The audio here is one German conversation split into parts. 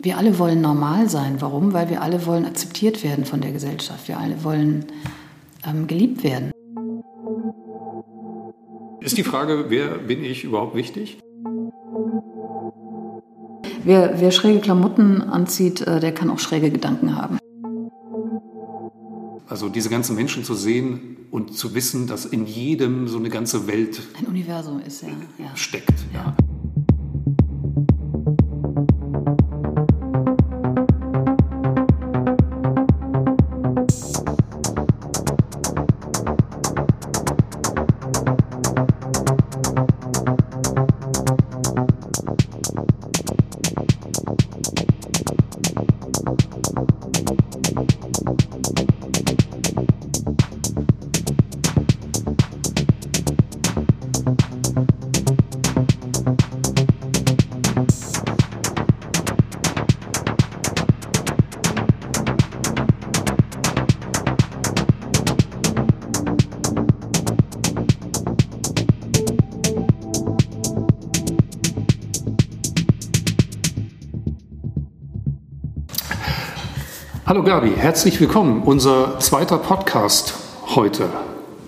wir alle wollen normal sein. Warum? Weil wir alle wollen akzeptiert werden von der Gesellschaft. Wir alle wollen ähm, geliebt werden. Ist die Frage, wer bin ich überhaupt wichtig? Wer, wer schräge Klamotten anzieht, äh, der kann auch schräge Gedanken haben. Also diese ganzen Menschen zu sehen und zu wissen, dass in jedem so eine ganze Welt ein Universum ist, ja. ja. steckt. Ja. ja. Hallo Gabi, herzlich willkommen. Unser zweiter Podcast heute.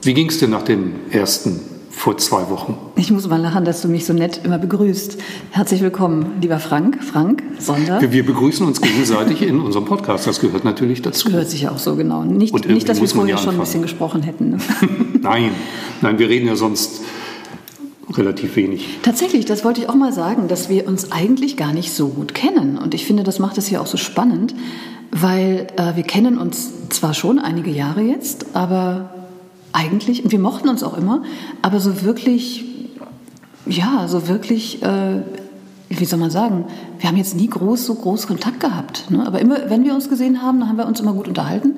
Wie ging es dir nach dem ersten vor zwei Wochen? Ich muss mal lachen, dass du mich so nett immer begrüßt. Herzlich willkommen, lieber Frank. Frank Sonder. Wir, wir begrüßen uns gegenseitig in unserem Podcast. Das gehört natürlich dazu. Das gehört sich auch so genau. Nicht, nicht dass wir vorher schon ein bisschen gesprochen hätten. Ne? nein, nein, wir reden ja sonst relativ wenig. Tatsächlich, das wollte ich auch mal sagen, dass wir uns eigentlich gar nicht so gut kennen. Und ich finde, das macht es hier auch so spannend, weil äh, wir kennen uns zwar schon einige Jahre jetzt, aber eigentlich, und wir mochten uns auch immer, aber so wirklich, ja, so wirklich, äh, wie soll man sagen, wir haben jetzt nie groß, so groß Kontakt gehabt. Ne? Aber immer, wenn wir uns gesehen haben, dann haben wir uns immer gut unterhalten.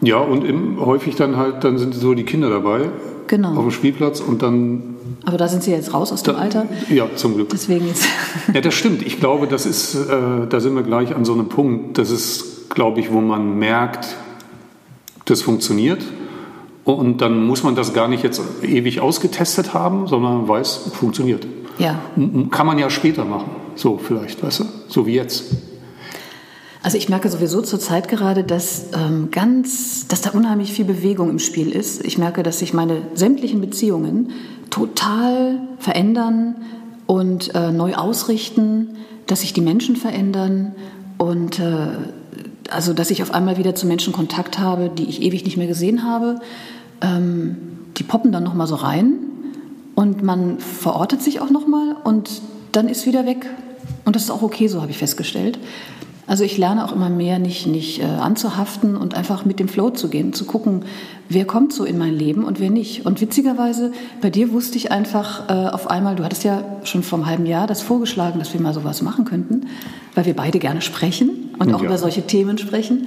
Ja, und im, häufig dann halt, dann sind so die Kinder dabei. Genau. Auf dem Spielplatz und dann. Aber da sind sie jetzt raus aus dem da, Alter. Ja, zum Glück. Deswegen jetzt. Ja, das stimmt. Ich glaube, das ist, äh, da sind wir gleich an so einem Punkt. Das ist glaube ich, wo man merkt, das funktioniert. Und dann muss man das gar nicht jetzt ewig ausgetestet haben, sondern man weiß, funktioniert. Ja. Kann man ja später machen. So vielleicht, weißt du? So wie jetzt. Also ich merke sowieso zur Zeit gerade, dass ähm, ganz, dass da unheimlich viel Bewegung im Spiel ist. Ich merke, dass sich meine sämtlichen Beziehungen total verändern und äh, neu ausrichten, dass sich die Menschen verändern und äh, also dass ich auf einmal wieder zu Menschen Kontakt habe, die ich ewig nicht mehr gesehen habe. Ähm, die poppen dann nochmal so rein und man verortet sich auch nochmal und dann ist wieder weg. Und das ist auch okay, so habe ich festgestellt. Also ich lerne auch immer mehr, nicht, nicht äh, anzuhaften und einfach mit dem Flow zu gehen, zu gucken, wer kommt so in mein Leben und wer nicht. Und witzigerweise, bei dir wusste ich einfach äh, auf einmal, du hattest ja schon vor einem halben Jahr das vorgeschlagen, dass wir mal sowas machen könnten, weil wir beide gerne sprechen und auch ja. über solche Themen sprechen.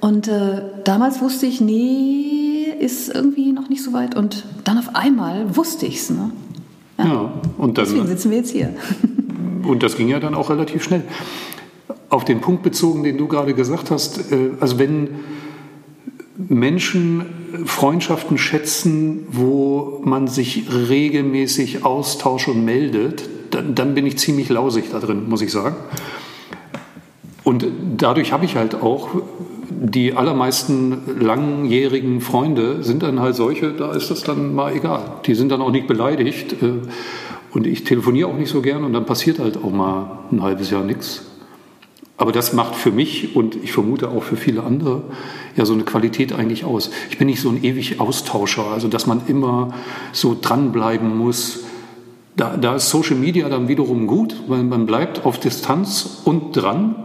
Und äh, damals wusste ich, nee, ist irgendwie noch nicht so weit. Und dann auf einmal wusste ich es. Ne? Ja. ja, und dann, Deswegen sitzen wir jetzt hier. Und das ging ja dann auch relativ schnell auf den Punkt bezogen, den du gerade gesagt hast, äh, also wenn Menschen Freundschaften schätzen, wo man sich regelmäßig austauscht und meldet, dann, dann bin ich ziemlich lausig da drin, muss ich sagen. Und dadurch habe ich halt auch die allermeisten langjährigen Freunde sind dann halt solche, da ist das dann mal egal. Die sind dann auch nicht beleidigt. Äh, und ich telefoniere auch nicht so gern und dann passiert halt auch mal ein halbes Jahr nichts. Aber das macht für mich und ich vermute auch für viele andere ja so eine Qualität eigentlich aus. Ich bin nicht so ein ewig Austauscher, also dass man immer so dranbleiben muss. Da, da ist Social Media dann wiederum gut, weil man bleibt auf Distanz und dran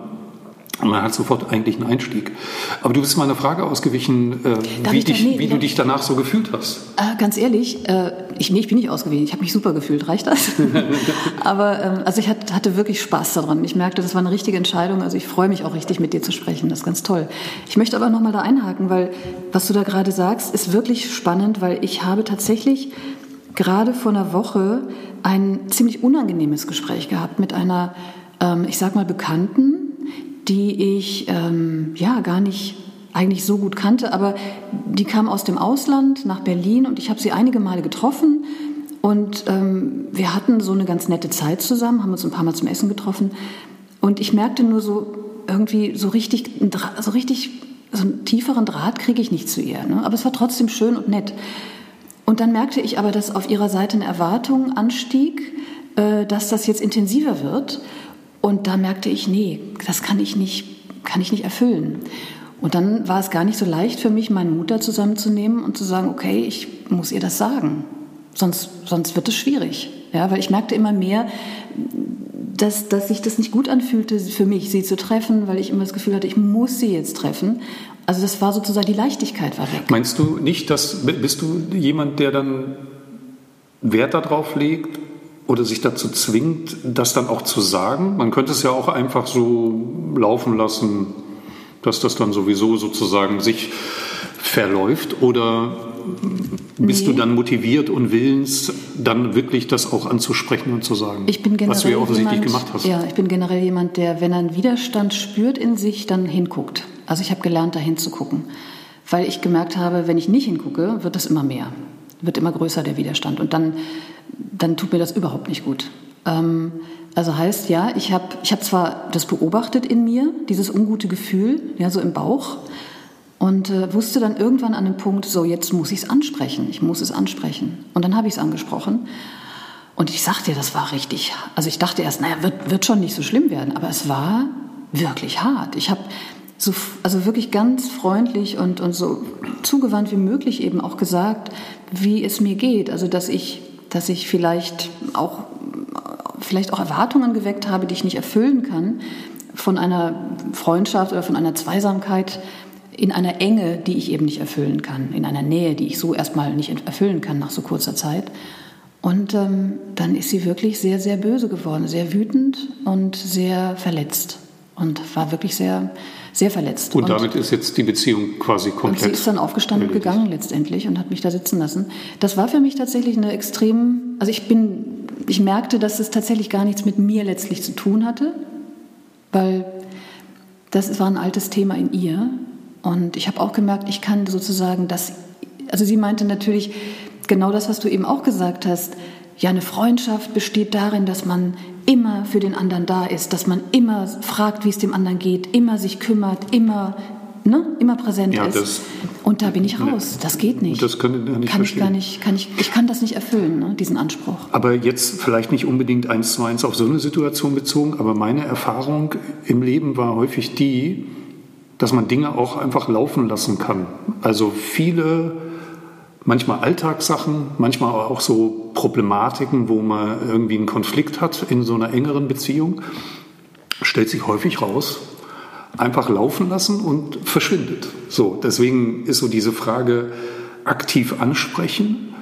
man hat sofort eigentlich einen Einstieg. Aber du bist meiner Frage ausgewichen, äh, wie, dich, nee, wie du dich danach so gefühlt hast. Äh, ganz ehrlich, äh, ich, nee, ich bin nicht ausgewichen. Ich habe mich super gefühlt. Reicht das? Aber ähm, also ich hatte, hatte wirklich Spaß daran. Ich merkte, das war eine richtige Entscheidung. Also ich freue mich auch richtig, mit dir zu sprechen. Das ist ganz toll. Ich möchte aber noch mal da einhaken, weil was du da gerade sagst, ist wirklich spannend, weil ich habe tatsächlich gerade vor einer Woche ein ziemlich unangenehmes Gespräch gehabt mit einer, ähm, ich sag mal, Bekannten, die ich ähm, ja gar nicht eigentlich so gut kannte, aber die kam aus dem Ausland nach Berlin und ich habe sie einige Male getroffen und ähm, wir hatten so eine ganz nette Zeit zusammen, haben uns ein paar Mal zum Essen getroffen und ich merkte nur so, irgendwie so richtig, so richtig, so einen tieferen Draht kriege ich nicht zu ihr. Ne? Aber es war trotzdem schön und nett. Und dann merkte ich aber, dass auf ihrer Seite eine Erwartung anstieg, äh, dass das jetzt intensiver wird. Und da merkte ich, nee, das kann ich nicht, kann ich nicht erfüllen. Und dann war es gar nicht so leicht für mich, meinen Mut da zusammenzunehmen und zu sagen, okay, ich muss ihr das sagen. Sonst, sonst wird es schwierig. Ja, weil ich merkte immer mehr, dass, dass sich das nicht gut anfühlte für mich, sie zu treffen, weil ich immer das Gefühl hatte, ich muss sie jetzt treffen. Also das war sozusagen, die Leichtigkeit war weg. Meinst du nicht, dass, bist du jemand, der dann Wert darauf legt oder sich dazu zwingt, das dann auch zu sagen? Man könnte es ja auch einfach so laufen lassen, dass das dann sowieso sozusagen sich verläuft oder bist nee. du dann motiviert und willens, dann wirklich das auch anzusprechen und zu sagen? Ich bin generell was du ja offensichtlich jemand, gemacht hast. Ja, ich bin generell jemand, der, wenn er einen Widerstand spürt in sich, dann hinguckt. Also ich habe gelernt, da hinzugucken. Weil ich gemerkt habe, wenn ich nicht hingucke, wird es immer mehr. Wird immer größer der Widerstand. Und dann, dann tut mir das überhaupt nicht gut. Ähm, also heißt ja, ich habe ich hab zwar das beobachtet in mir, dieses ungute Gefühl, ja, so im Bauch, und äh, wusste dann irgendwann an dem Punkt, so jetzt muss ich es ansprechen, ich muss es ansprechen. Und dann habe ich es angesprochen. Und ich sagte dir, das war richtig. Also ich dachte erst, naja, wird, wird schon nicht so schlimm werden, aber es war wirklich hart. Ich habe so, also wirklich ganz freundlich und, und so zugewandt wie möglich eben auch gesagt, wie es mir geht. Also dass ich, dass ich vielleicht auch, vielleicht auch Erwartungen geweckt habe, die ich nicht erfüllen kann von einer Freundschaft oder von einer Zweisamkeit, in einer Enge, die ich eben nicht erfüllen kann, in einer Nähe, die ich so erstmal nicht erfüllen kann nach so kurzer Zeit. Und ähm, dann ist sie wirklich sehr, sehr böse geworden, sehr wütend und sehr verletzt und war wirklich sehr, sehr verletzt. Und, und damit ist jetzt die Beziehung quasi komplett. Und sie ist dann aufgestanden und gegangen letztendlich und hat mich da sitzen lassen. Das war für mich tatsächlich eine extrem, also ich bin, ich merkte, dass es tatsächlich gar nichts mit mir letztlich zu tun hatte, weil das war ein altes Thema in ihr und ich habe auch gemerkt, ich kann sozusagen das, also sie meinte natürlich genau das, was du eben auch gesagt hast. Ja, eine Freundschaft besteht darin, dass man immer für den anderen da ist, dass man immer fragt, wie es dem anderen geht, immer sich kümmert, immer, ne, immer präsent ja, ist. Und da bin ich raus. Das geht nicht. Das kann, ich nicht kann ich gar nicht, kann ich, ich kann das nicht erfüllen, ne, diesen Anspruch. Aber jetzt vielleicht nicht unbedingt eins zu eins auf so eine Situation bezogen, aber meine Erfahrung im Leben war häufig die, dass man Dinge auch einfach laufen lassen kann. Also viele, manchmal Alltagssachen, manchmal auch so Problematiken, wo man irgendwie einen Konflikt hat in so einer engeren Beziehung, stellt sich häufig raus, einfach laufen lassen und verschwindet. So, deswegen ist so diese Frage aktiv ansprechen,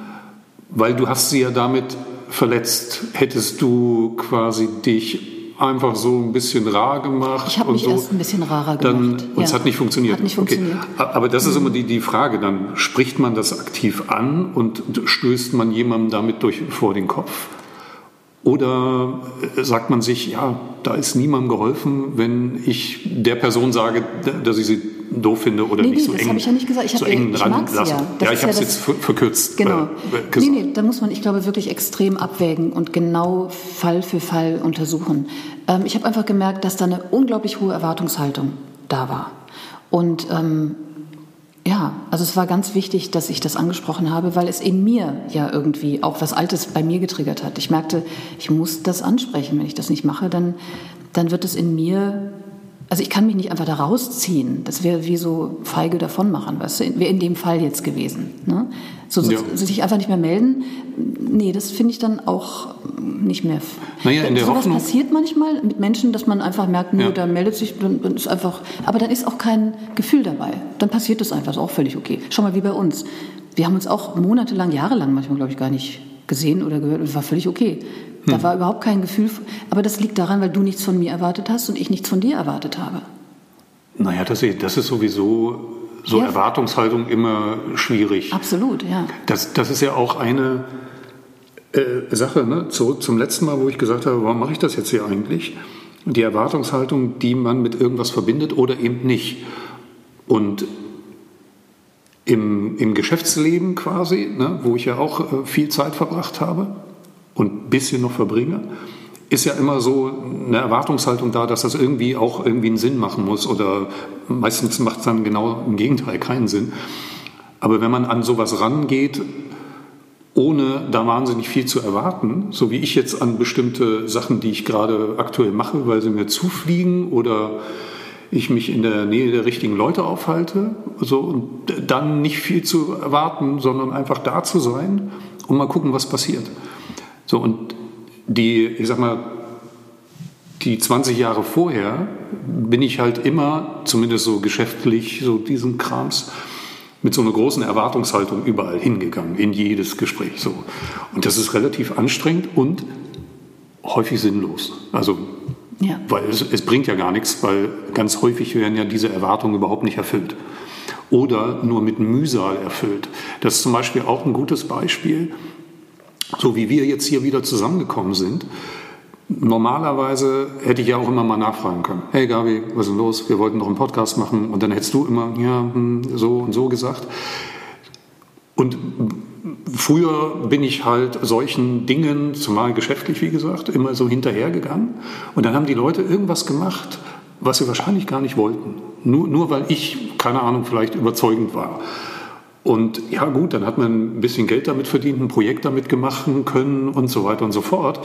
weil du hast sie ja damit verletzt. Hättest du quasi dich einfach so ein bisschen rar gemacht. Ich habe mich so. erst ein bisschen rarer gemacht. Dann, und es hat nicht funktioniert. Hat nicht funktioniert. Okay. Aber das ist immer die, die Frage. Dann spricht man das aktiv an und stößt man jemandem damit durch, vor den Kopf? Oder sagt man sich, ja, da ist niemandem geholfen, wenn ich der Person sage, dass ich sie doof finde oder nee, nicht nee, so das eng, habe ich ja nicht gesagt. Ich, so hab, eng ich sie lassen. Ja, das ja ich habe es jetzt verkürzt genau. Äh. Nee, nee, da muss man, ich glaube, wirklich extrem abwägen und genau Fall für Fall untersuchen. Ähm, ich habe einfach gemerkt, dass da eine unglaublich hohe Erwartungshaltung da war. Und ähm, ja, also es war ganz wichtig, dass ich das angesprochen habe, weil es in mir ja irgendwie auch was Altes bei mir getriggert hat. Ich merkte, ich muss das ansprechen. Wenn ich das nicht mache, dann, dann wird es in mir also ich kann mich nicht einfach da rausziehen. Das wäre wie so feige davonmachen, weißt du? Wäre in dem Fall jetzt gewesen. Ne? So, so, ja. sich einfach nicht mehr melden, nee, das finde ich dann auch nicht mehr. Naja, in der Sowas Hoffnung. passiert manchmal mit Menschen, dass man einfach merkt, nö, Ja. da meldet sich, dann, dann ist einfach, aber dann ist auch kein Gefühl dabei. Dann passiert das einfach, ist auch völlig okay. Schau mal, wie bei uns. Wir haben uns auch monatelang, jahrelang manchmal, glaube ich, gar nicht gesehen oder gehört. Das war völlig okay. Da Hm. war überhaupt kein Gefühl. Aber das liegt daran, weil du nichts von mir erwartet hast und ich nichts von dir erwartet habe. Naja, das, ist- das ist sowieso so Ja. Erwartungshaltung immer schwierig. Absolut, ja. Das, das ist ja auch eine äh, Sache, ne? zurück zum letzten Mal, wo ich gesagt habe, warum mache ich das jetzt hier eigentlich? Die Erwartungshaltung, die man mit irgendwas verbindet oder eben nicht. Und im, im Geschäftsleben quasi, ne, wo ich ja auch äh, viel Zeit verbracht habe und ein bisschen noch verbringe, ist ja immer so eine Erwartungshaltung da, dass das irgendwie auch irgendwie einen Sinn machen muss oder meistens macht es dann genau im Gegenteil keinen Sinn. Aber wenn man an sowas rangeht, ohne da wahnsinnig viel zu erwarten, so wie ich jetzt an bestimmte Sachen, die ich gerade aktuell mache, weil sie mir zufliegen oder ich mich in der Nähe der richtigen Leute aufhalte, so und dann nicht viel zu erwarten, sondern einfach da zu sein und mal gucken, was passiert. So und die, ich sag mal, die 20 Jahre vorher bin ich halt immer, zumindest so geschäftlich, so diesen Krams, mit so einer großen Erwartungshaltung überall hingegangen, in jedes Gespräch so. Und das ist relativ anstrengend und häufig sinnlos. Also, ja. weil es, es bringt ja gar nichts, weil ganz häufig werden ja diese Erwartungen überhaupt nicht erfüllt. Oder nur mit Mühsal erfüllt. Das ist zum Beispiel auch ein gutes Beispiel so wie wir jetzt hier wieder zusammengekommen sind, normalerweise hätte ich ja auch immer mal nachfragen können. Hey Gabi, was ist denn los? Wir wollten noch einen Podcast machen. Und dann hättest du immer, ja, hm, so und so gesagt. Und früher bin ich halt solchen Dingen, zumal geschäftlich, wie gesagt, immer so hinterhergegangen. Und dann haben die Leute irgendwas gemacht, was sie wahrscheinlich gar nicht wollten. Nur, nur weil ich, keine Ahnung, vielleicht überzeugend war. Und ja gut, dann hat man ein bisschen Geld damit verdient, ein Projekt damit gemacht können und so weiter und so fort.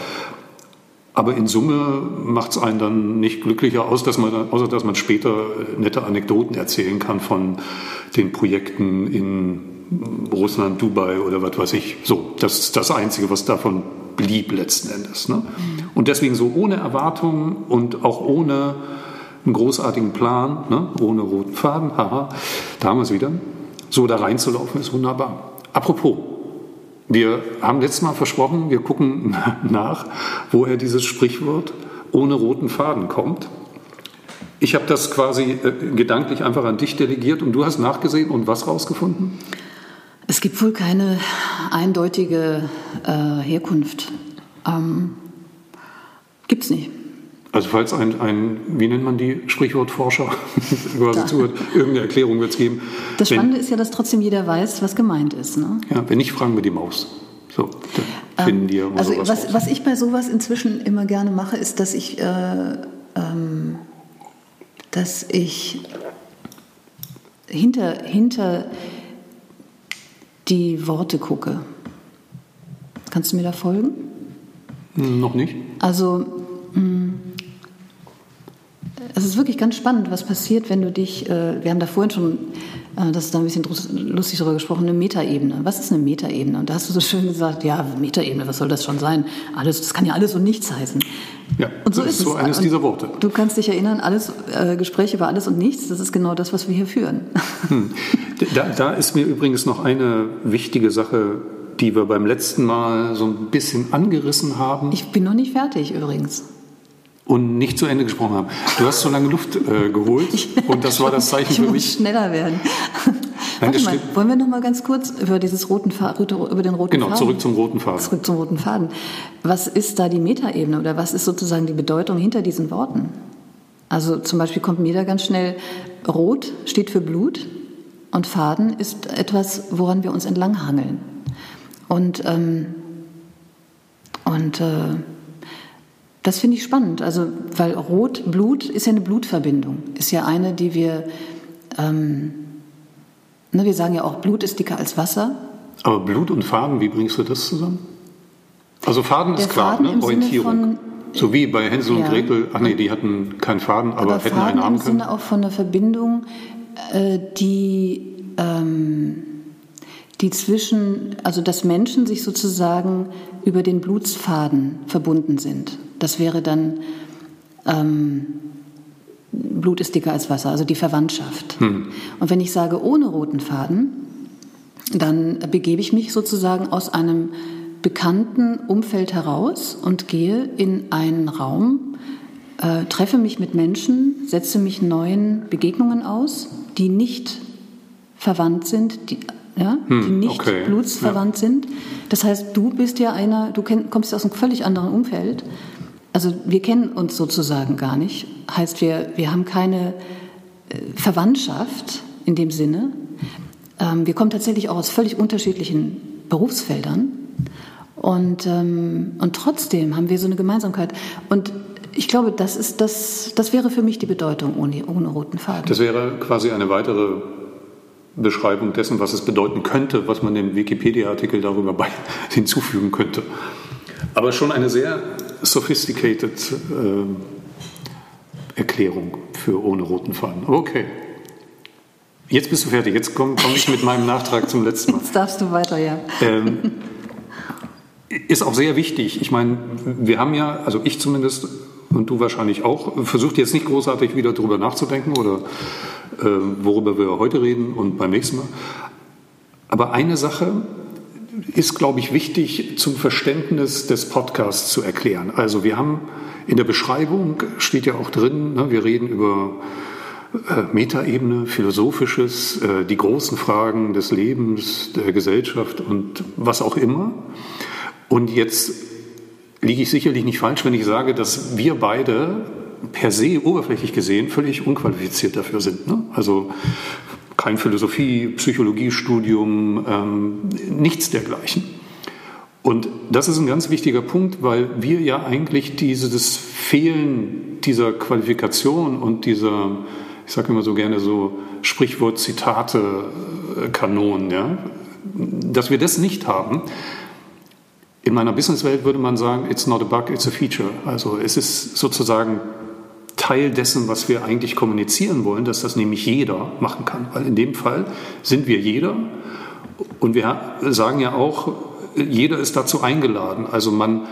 Aber in Summe macht es einen dann nicht glücklicher aus, dass man, außer dass man später nette Anekdoten erzählen kann von den Projekten in Russland, Dubai oder was weiß ich. So, das ist das Einzige, was davon blieb letzten Endes. Ne? Und deswegen so ohne Erwartungen und auch ohne einen großartigen Plan, ne? ohne roten Faden, haha, da haben wir es wieder so da reinzulaufen, ist wunderbar. Apropos, wir haben letztes Mal versprochen, wir gucken nach, woher dieses Sprichwort ohne roten Faden kommt. Ich habe das quasi äh, gedanklich einfach an dich delegiert und du hast nachgesehen und was rausgefunden? Es gibt wohl keine eindeutige äh, Herkunft. Ähm, Gibt es nicht. Also falls ein, ein, wie nennt man die Sprichwortforscher quasi zuhört, irgendeine Erklärung wird es geben. Das Spannende wenn, ist ja, dass trotzdem jeder weiß, was gemeint ist. Ne? Ja, wenn nicht, fragen wir die Maus. So, dann finden ähm, die ja Also was, was, ich bei sowas inzwischen immer gerne mache, ist, dass ich, äh, ähm, dass ich hinter, hinter die Worte gucke. Kannst du mir da folgen? Hm, noch nicht. Also mh, hm, es ist wirklich ganz spannend, was passiert, wenn du dich, äh, wir haben da vorhin schon, äh, das ist da ein bisschen lustig darüber gesprochen, eine Metaebene. Was ist eine Metaebene? Und da hast du so schön gesagt, ja, Metaebene, was soll das schon sein? Alles, das kann ja alles und nichts heißen. Ja, und so ist, ist so es. eines dieser Worte. Du kannst dich erinnern, alles äh, Gespräche über alles und nichts, das ist genau das, was wir hier führen. Hm. Da, da ist mir übrigens noch eine wichtige Sache die wir beim letzten Mal so ein bisschen angerissen haben. Ich bin noch nicht fertig übrigens und nicht zu Ende gesprochen haben. Du hast so lange Luft äh, geholt und das war das Zeichen ich für mich. schneller werden. Nein, Warte mal, wollen wir noch mal ganz kurz über dieses roten Faden, über den roten genau, Faden? Genau, zurück zum roten Faden. Zurück zum roten Faden. Was ist da die Metaebene oder was ist sozusagen die Bedeutung hinter diesen Worten? Also zum Beispiel kommt mir da ganz schnell Rot steht für Blut und Faden ist etwas, woran wir uns entlanghangeln. Und ähm, und äh, das finde ich spannend, also weil Rot, Blut ist ja eine Blutverbindung, ist ja eine, die wir, ähm, ne, wir sagen ja auch, Blut ist dicker als Wasser. Aber Blut und Faden, wie bringst du das zusammen? Also Faden Der ist klar, Faden ne? Orientierung. So wie bei Hänsel ja. und Gretel, ach nee, die hatten keinen Faden, aber, aber hätten Faden einen haben können. im Sinne auch von einer Verbindung, äh, die, ähm, die zwischen, also dass Menschen sich sozusagen über den Blutsfaden verbunden sind. Das wäre dann ähm, Blut ist dicker als Wasser, also die Verwandtschaft. Hm. Und wenn ich sage ohne roten Faden, dann begebe ich mich sozusagen aus einem bekannten Umfeld heraus und gehe in einen Raum, äh, treffe mich mit Menschen, setze mich neuen Begegnungen aus, die nicht verwandt sind, die, ja, hm, die nicht okay. blutsverwandt ja. sind. Das heißt, du bist ja einer, du kommst aus einem völlig anderen Umfeld also wir kennen uns sozusagen gar nicht. Heißt, wir, wir haben keine äh, Verwandtschaft in dem Sinne. Ähm, wir kommen tatsächlich auch aus völlig unterschiedlichen Berufsfeldern. Und, ähm, und trotzdem haben wir so eine Gemeinsamkeit. Und ich glaube, das, ist das, das wäre für mich die Bedeutung ohne, ohne roten Faden. Das wäre quasi eine weitere Beschreibung dessen, was es bedeuten könnte, was man dem Wikipedia-Artikel darüber hinzufügen könnte. Aber schon eine sehr sophisticated äh, Erklärung für ohne roten Faden. Okay. Jetzt bist du fertig. Jetzt komme komm ich mit meinem Nachtrag zum letzten Mal. Jetzt darfst du weiter, ja. Ähm, ist auch sehr wichtig. Ich meine, wir haben ja, also ich zumindest und du wahrscheinlich auch, versucht jetzt nicht großartig wieder darüber nachzudenken oder worüber wir heute reden und beim nächsten Mal. Aber eine Sache ist, glaube ich, wichtig zum Verständnis des Podcasts zu erklären. Also wir haben in der Beschreibung steht ja auch drin, ne, wir reden über äh, Metaebene, Philosophisches, äh, die großen Fragen des Lebens, der Gesellschaft und was auch immer. Und jetzt liege ich sicherlich nicht falsch, wenn ich sage, dass wir beide per se oberflächlich gesehen völlig unqualifiziert dafür sind. Ne? Also kein Philosophie, Psychologiestudium, ähm, nichts dergleichen. Und das ist ein ganz wichtiger Punkt, weil wir ja eigentlich dieses Fehlen dieser Qualifikation und dieser, ich sage immer so gerne so Sprichwort, Zitate, äh, Kanonen, ja, dass wir das nicht haben, in meiner Businesswelt würde man sagen, it's not a bug, it's a feature. Also es ist sozusagen Teil dessen, was wir eigentlich kommunizieren wollen, dass das nämlich jeder machen kann. Weil in dem Fall sind wir jeder und wir sagen ja auch, jeder ist dazu eingeladen. Also man,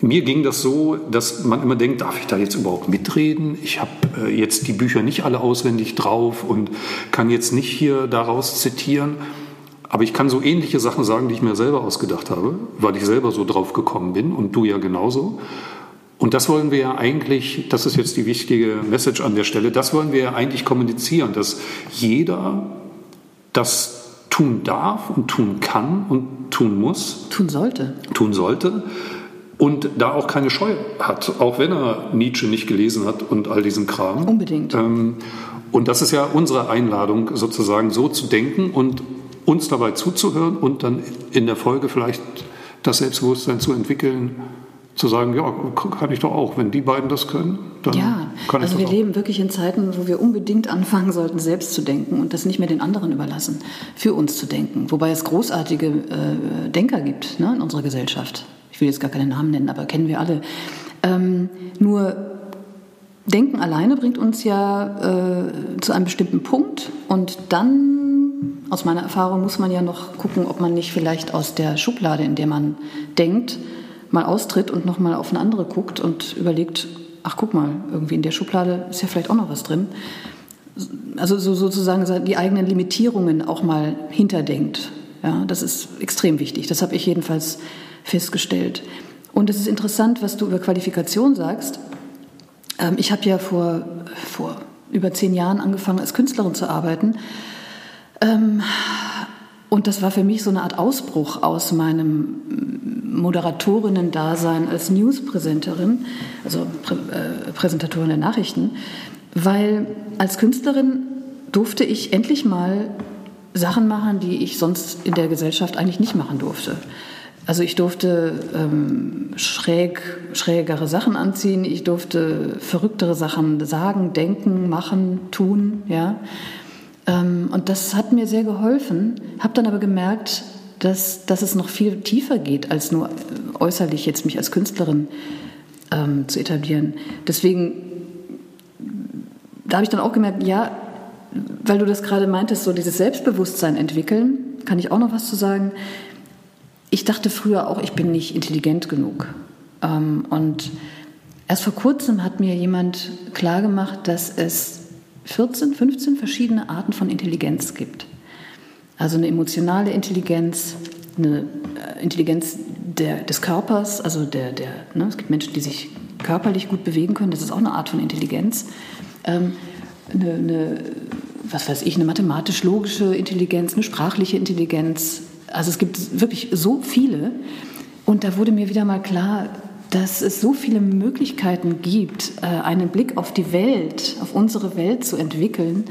mir ging das so, dass man immer denkt, darf ich da jetzt überhaupt mitreden? Ich habe äh, jetzt die Bücher nicht alle auswendig drauf und kann jetzt nicht hier daraus zitieren. Aber ich kann so ähnliche Sachen sagen, die ich mir selber ausgedacht habe, weil ich selber so drauf gekommen bin und du ja genauso. Und das wollen wir ja eigentlich, das ist jetzt die wichtige Message an der Stelle, das wollen wir ja eigentlich kommunizieren, dass jeder das tun darf und tun kann und tun muss. Tun sollte. Tun sollte. Und da auch keine Scheu hat, auch wenn er Nietzsche nicht gelesen hat und all diesen Kram. Unbedingt. Ähm, und das ist ja unsere Einladung, sozusagen so zu denken und uns dabei zuzuhören und dann in der Folge vielleicht das Selbstbewusstsein zu entwickeln, zu sagen, ja, kann ich doch auch. Wenn die beiden das können, dann ja, kann ich also das wir auch. leben wirklich in Zeiten, wo wir unbedingt anfangen sollten, selbst zu denken und das nicht mehr den anderen überlassen, für uns zu denken. Wobei es großartige äh, Denker gibt ne, in unserer Gesellschaft. Ich will jetzt gar keine Namen nennen, aber kennen wir alle. Ähm, nur Denken alleine bringt uns ja äh, zu einem bestimmten Punkt und dann aus meiner Erfahrung muss man ja noch gucken, ob man nicht vielleicht aus der Schublade, in der man denkt, mal austritt und noch mal auf eine andere guckt und überlegt, ach guck mal, irgendwie in der Schublade ist ja vielleicht auch noch was drin. Also so sozusagen die eigenen Limitierungen auch mal hinterdenkt. Ja, das ist extrem wichtig. Das habe ich jedenfalls festgestellt. Und es ist interessant, was du über Qualifikation sagst. Ähm, ich habe ja vor, vor über zehn Jahren angefangen, als Künstlerin zu arbeiten. Ähm, und das war für mich so eine Art Ausbruch aus meinem Moderatorinnen-Dasein als Newspräsenterin, also Prä äh, Präsentatorin der Nachrichten, weil als Künstlerin durfte ich endlich mal Sachen machen, die ich sonst in der Gesellschaft eigentlich nicht machen durfte. Also ich durfte ähm, schräg, schrägere Sachen anziehen, ich durfte verrücktere Sachen sagen, denken, machen, tun, ja. Ähm, und das hat mir sehr geholfen, habe dann aber gemerkt, dass, dass es noch viel tiefer geht, als nur äußerlich jetzt mich als Künstlerin ähm, zu etablieren. Deswegen, da habe ich dann auch gemerkt, ja, weil du das gerade meintest, so dieses Selbstbewusstsein entwickeln, kann ich auch noch was zu sagen. Ich dachte früher auch, ich bin nicht intelligent genug. Ähm, und erst vor kurzem hat mir jemand klargemacht, dass es 14, 15 verschiedene Arten von Intelligenz gibt. Also eine emotionale Intelligenz, eine äh, Intelligenz der, des Körpers, also der, der ne, es gibt Menschen, die sich körperlich gut bewegen können, das ist auch eine Art von Intelligenz. Ähm, eine, eine, was weiß ich, eine mathematisch-logische Intelligenz, eine sprachliche Intelligenz. Also es gibt wirklich so viele. Und da wurde mir wieder mal klar, dass es so viele Möglichkeiten gibt, äh, einen Blick auf die Welt, auf unsere Welt zu entwickeln.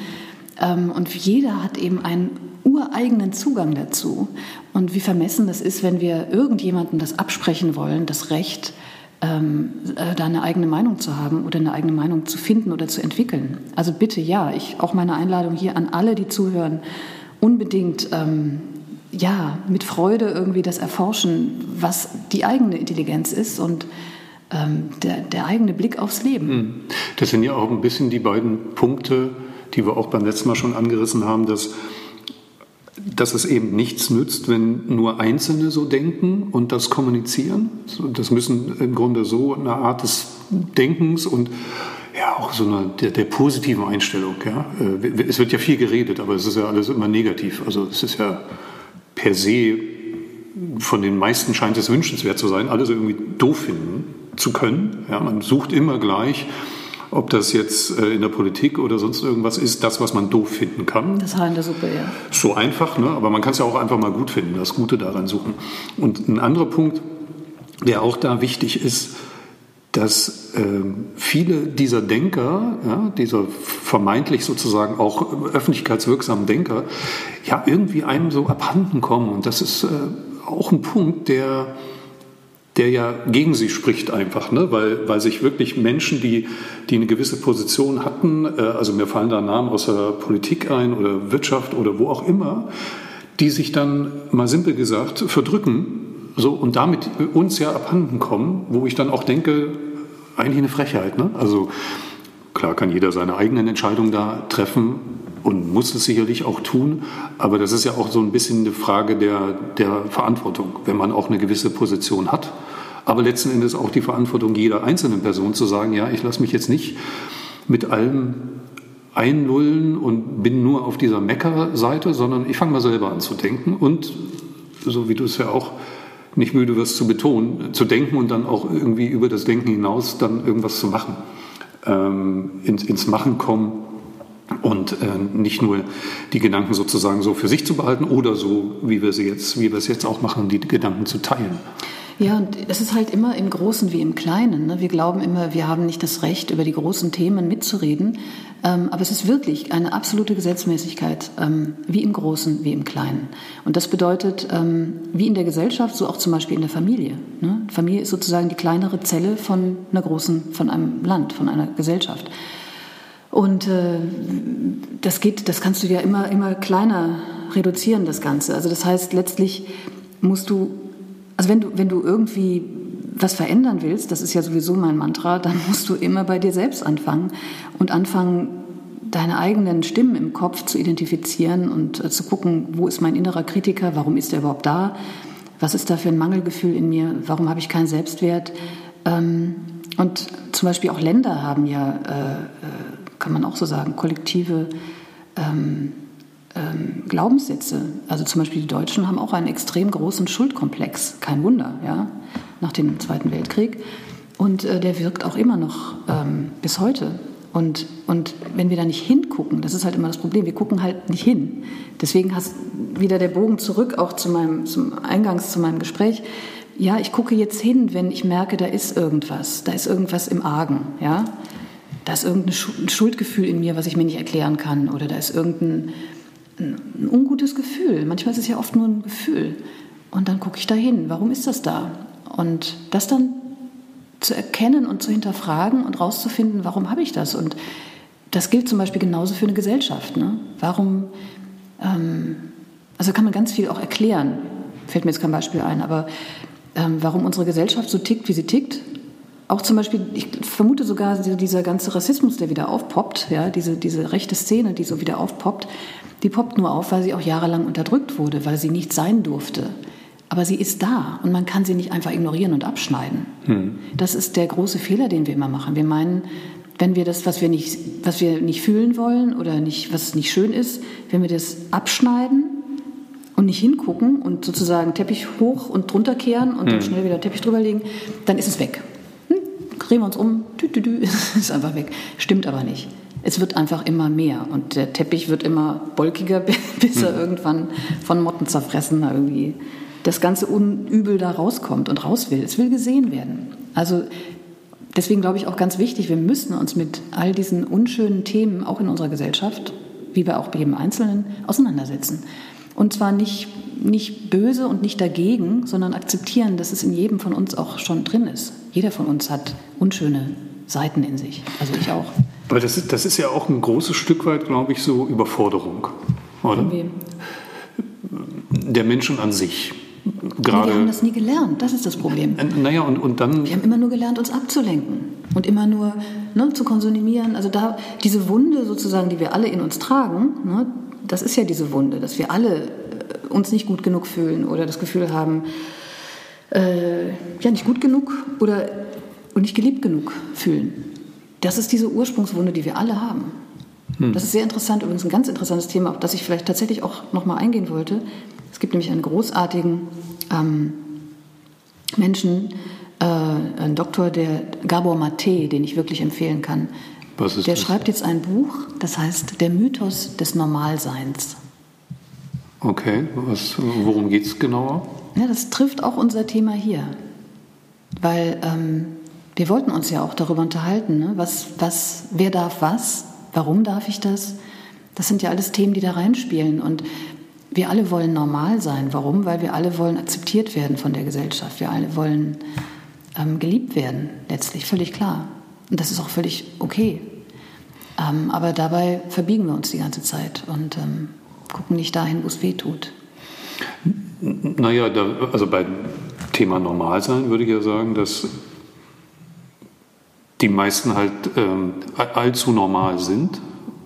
Ähm, und jeder hat eben einen ureigenen Zugang dazu. Und wie vermessen das ist, wenn wir irgendjemandem das absprechen wollen, das Recht, ähm, äh, da eine eigene Meinung zu haben oder eine eigene Meinung zu finden oder zu entwickeln. Also bitte, ja, ich auch meine Einladung hier an alle, die zuhören, unbedingt ähm, ja mit Freude irgendwie das erforschen, was die eigene Intelligenz ist und ähm, der, der eigene Blick aufs Leben. Hm. Das sind ja auch ein bisschen die beiden Punkte, die wir auch beim letzten Mal schon angerissen haben, dass dass es eben nichts nützt, wenn nur Einzelne so denken und das kommunizieren. Das müssen im Grunde so eine Art des Denkens und ja auch so eine der, der positiven Einstellung. Ja. Äh, es wird ja viel geredet, aber es ist ja alles immer negativ. Also es ist ja per se von den meisten scheint es wünschenswert zu sein, alles irgendwie doof finden zu können. Ja, man sucht immer gleich ob das jetzt äh, in der Politik oder sonst irgendwas ist, das, was man doof finden kann. Das Haar in der Suppe, ja. So einfach, ne? aber man kann es ja auch einfach mal gut finden, das Gute daran suchen. Und ein anderer Punkt, der auch da wichtig ist, dass äh, viele dieser Denker, ja, dieser vermeintlich sozusagen auch öffentlichkeitswirksamen Denker, ja irgendwie einem so abhanden kommen. Und das ist äh, auch ein Punkt, der der ja gegen sie spricht einfach, ne? weil, weil sich wirklich Menschen, die, die eine gewisse Position hatten, äh, also mir fallen da Namen aus der Politik ein oder Wirtschaft oder wo auch immer, die sich dann mal simpel gesagt verdrücken so, und damit uns ja abhanden kommen, wo ich dann auch denke, eigentlich eine Frechheit. Ne? Also klar kann jeder seine eigenen Entscheidungen da treffen und muss es sicherlich auch tun, aber das ist ja auch so ein bisschen eine Frage der, der Verantwortung, wenn man auch eine gewisse Position hat. Aber letzten Endes auch die Verantwortung jeder einzelnen Person zu sagen, ja, ich lasse mich jetzt nicht mit allem einlullen und bin nur auf dieser Mecker-Seite, sondern ich fange mal selber an zu denken und, so wie du es ja auch nicht müde wirst zu betonen, zu denken und dann auch irgendwie über das Denken hinaus dann irgendwas zu machen, ähm, ins, ins Machen kommen und äh, nicht nur die Gedanken sozusagen so für sich zu behalten oder so, wie wir sie jetzt, wie wir es jetzt auch machen, die Gedanken zu teilen. Ja, und es ist halt immer im Großen wie im Kleinen. Ne? Wir glauben immer, wir haben nicht das Recht, über die großen Themen mitzureden. Ähm, aber es ist wirklich eine absolute Gesetzmäßigkeit, ähm, wie im Großen wie im Kleinen. Und das bedeutet, ähm, wie in der Gesellschaft, so auch zum Beispiel in der Familie. Ne? Familie ist sozusagen die kleinere Zelle von einer großen, von einem Land, von einer Gesellschaft. Und äh, das geht, das kannst du ja immer, immer kleiner reduzieren, das Ganze. Also das heißt, letztlich musst du also wenn du, wenn du irgendwie was verändern willst, das ist ja sowieso mein Mantra, dann musst du immer bei dir selbst anfangen und anfangen, deine eigenen Stimmen im Kopf zu identifizieren und äh, zu gucken, wo ist mein innerer Kritiker, warum ist er überhaupt da, was ist da für ein Mangelgefühl in mir, warum habe ich keinen Selbstwert. Ähm, und zum Beispiel auch Länder haben ja, äh, äh kann man auch so sagen, kollektive ähm, ähm, Glaubenssätze. Also zum Beispiel die Deutschen haben auch einen extrem großen Schuldkomplex. Kein Wunder, ja, nach dem Zweiten Weltkrieg. Und äh, der wirkt auch immer noch ähm, bis heute. Und, und wenn wir da nicht hingucken, das ist halt immer das Problem, wir gucken halt nicht hin. Deswegen hast wieder der Bogen zurück auch zu meinem, zum Eingangs zu meinem Gespräch. Ja, ich gucke jetzt hin, wenn ich merke, da ist irgendwas, da ist irgendwas im Argen, ja. Da ist irgendein Schuldgefühl in mir, was ich mir nicht erklären kann, oder da ist irgendein ein ungutes Gefühl. Manchmal ist es ja oft nur ein Gefühl. Und dann gucke ich da hin, warum ist das da? Und das dann zu erkennen und zu hinterfragen und rauszufinden, warum habe ich das? Und das gilt zum Beispiel genauso für eine Gesellschaft. Ne? Warum, ähm, also kann man ganz viel auch erklären, fällt mir jetzt kein Beispiel ein, aber ähm, warum unsere Gesellschaft so tickt, wie sie tickt, auch zum Beispiel, ich vermute sogar, dieser ganze Rassismus, der wieder aufpoppt, ja, diese, diese rechte Szene, die so wieder aufpoppt, die poppt nur auf, weil sie auch jahrelang unterdrückt wurde, weil sie nicht sein durfte. Aber sie ist da und man kann sie nicht einfach ignorieren und abschneiden. Hm. Das ist der große Fehler, den wir immer machen. Wir meinen, wenn wir das, was wir nicht, was wir nicht fühlen wollen oder nicht, was nicht schön ist, wenn wir das abschneiden und nicht hingucken und sozusagen Teppich hoch und drunter kehren und hm. dann schnell wieder Teppich drüber legen, dann ist es weg. Drehen wir uns um, tü, tü, tü, ist einfach weg. Stimmt aber nicht es wird einfach immer mehr und der Teppich wird immer wolkiger, bis er mhm. irgendwann von Motten zerfressen irgendwie das ganze Unübel da rauskommt und raus will. Es will gesehen werden. Also deswegen glaube ich auch ganz wichtig, wir müssen uns mit all diesen unschönen Themen auch in unserer Gesellschaft, wie bei auch bei jedem Einzelnen, auseinandersetzen. Und zwar nicht, nicht böse und nicht dagegen, sondern akzeptieren, dass es in jedem von uns auch schon drin ist. Jeder von uns hat unschöne Seiten in sich. Also ich auch. Aber das ist, das ist ja auch ein großes Stück weit, glaube ich, so Überforderung. Oder? Von wem? Der Menschen an sich. Gerade, wir haben das nie gelernt, das ist das Problem. Naja, und, und dann. Wir haben immer nur gelernt, uns abzulenken und immer nur ne, zu konsumieren. Also da diese Wunde sozusagen, die wir alle in uns tragen, ne, das ist ja diese Wunde, dass wir alle äh, uns nicht gut genug fühlen oder das Gefühl haben, äh, ja, nicht gut genug oder und nicht geliebt genug fühlen. Das ist diese Ursprungswunde, die wir alle haben. Hm. Das ist sehr interessant, übrigens ein ganz interessantes Thema, auf das ich vielleicht tatsächlich auch nochmal eingehen wollte. Es gibt nämlich einen großartigen ähm, Menschen, äh, einen Doktor, der Gabor Mate, den ich wirklich empfehlen kann. Was ist der das? schreibt jetzt ein Buch, das heißt Der Mythos des Normalseins. Okay, Was, worum geht es genauer? Ja, das trifft auch unser Thema hier. Weil ähm, wir wollten uns ja auch darüber unterhalten, ne? was, was, wer darf was, warum darf ich das? Das sind ja alles Themen, die da reinspielen. Und wir alle wollen normal sein. Warum? Weil wir alle wollen akzeptiert werden von der Gesellschaft. Wir alle wollen ähm, geliebt werden, letztlich, völlig klar. Und das ist auch völlig okay. Ähm, aber dabei verbiegen wir uns die ganze Zeit und ähm, gucken nicht dahin, wo es weh tut. Naja, da, also beim Thema Normalsein würde ich ja sagen, dass die meisten halt ähm, allzu normal sind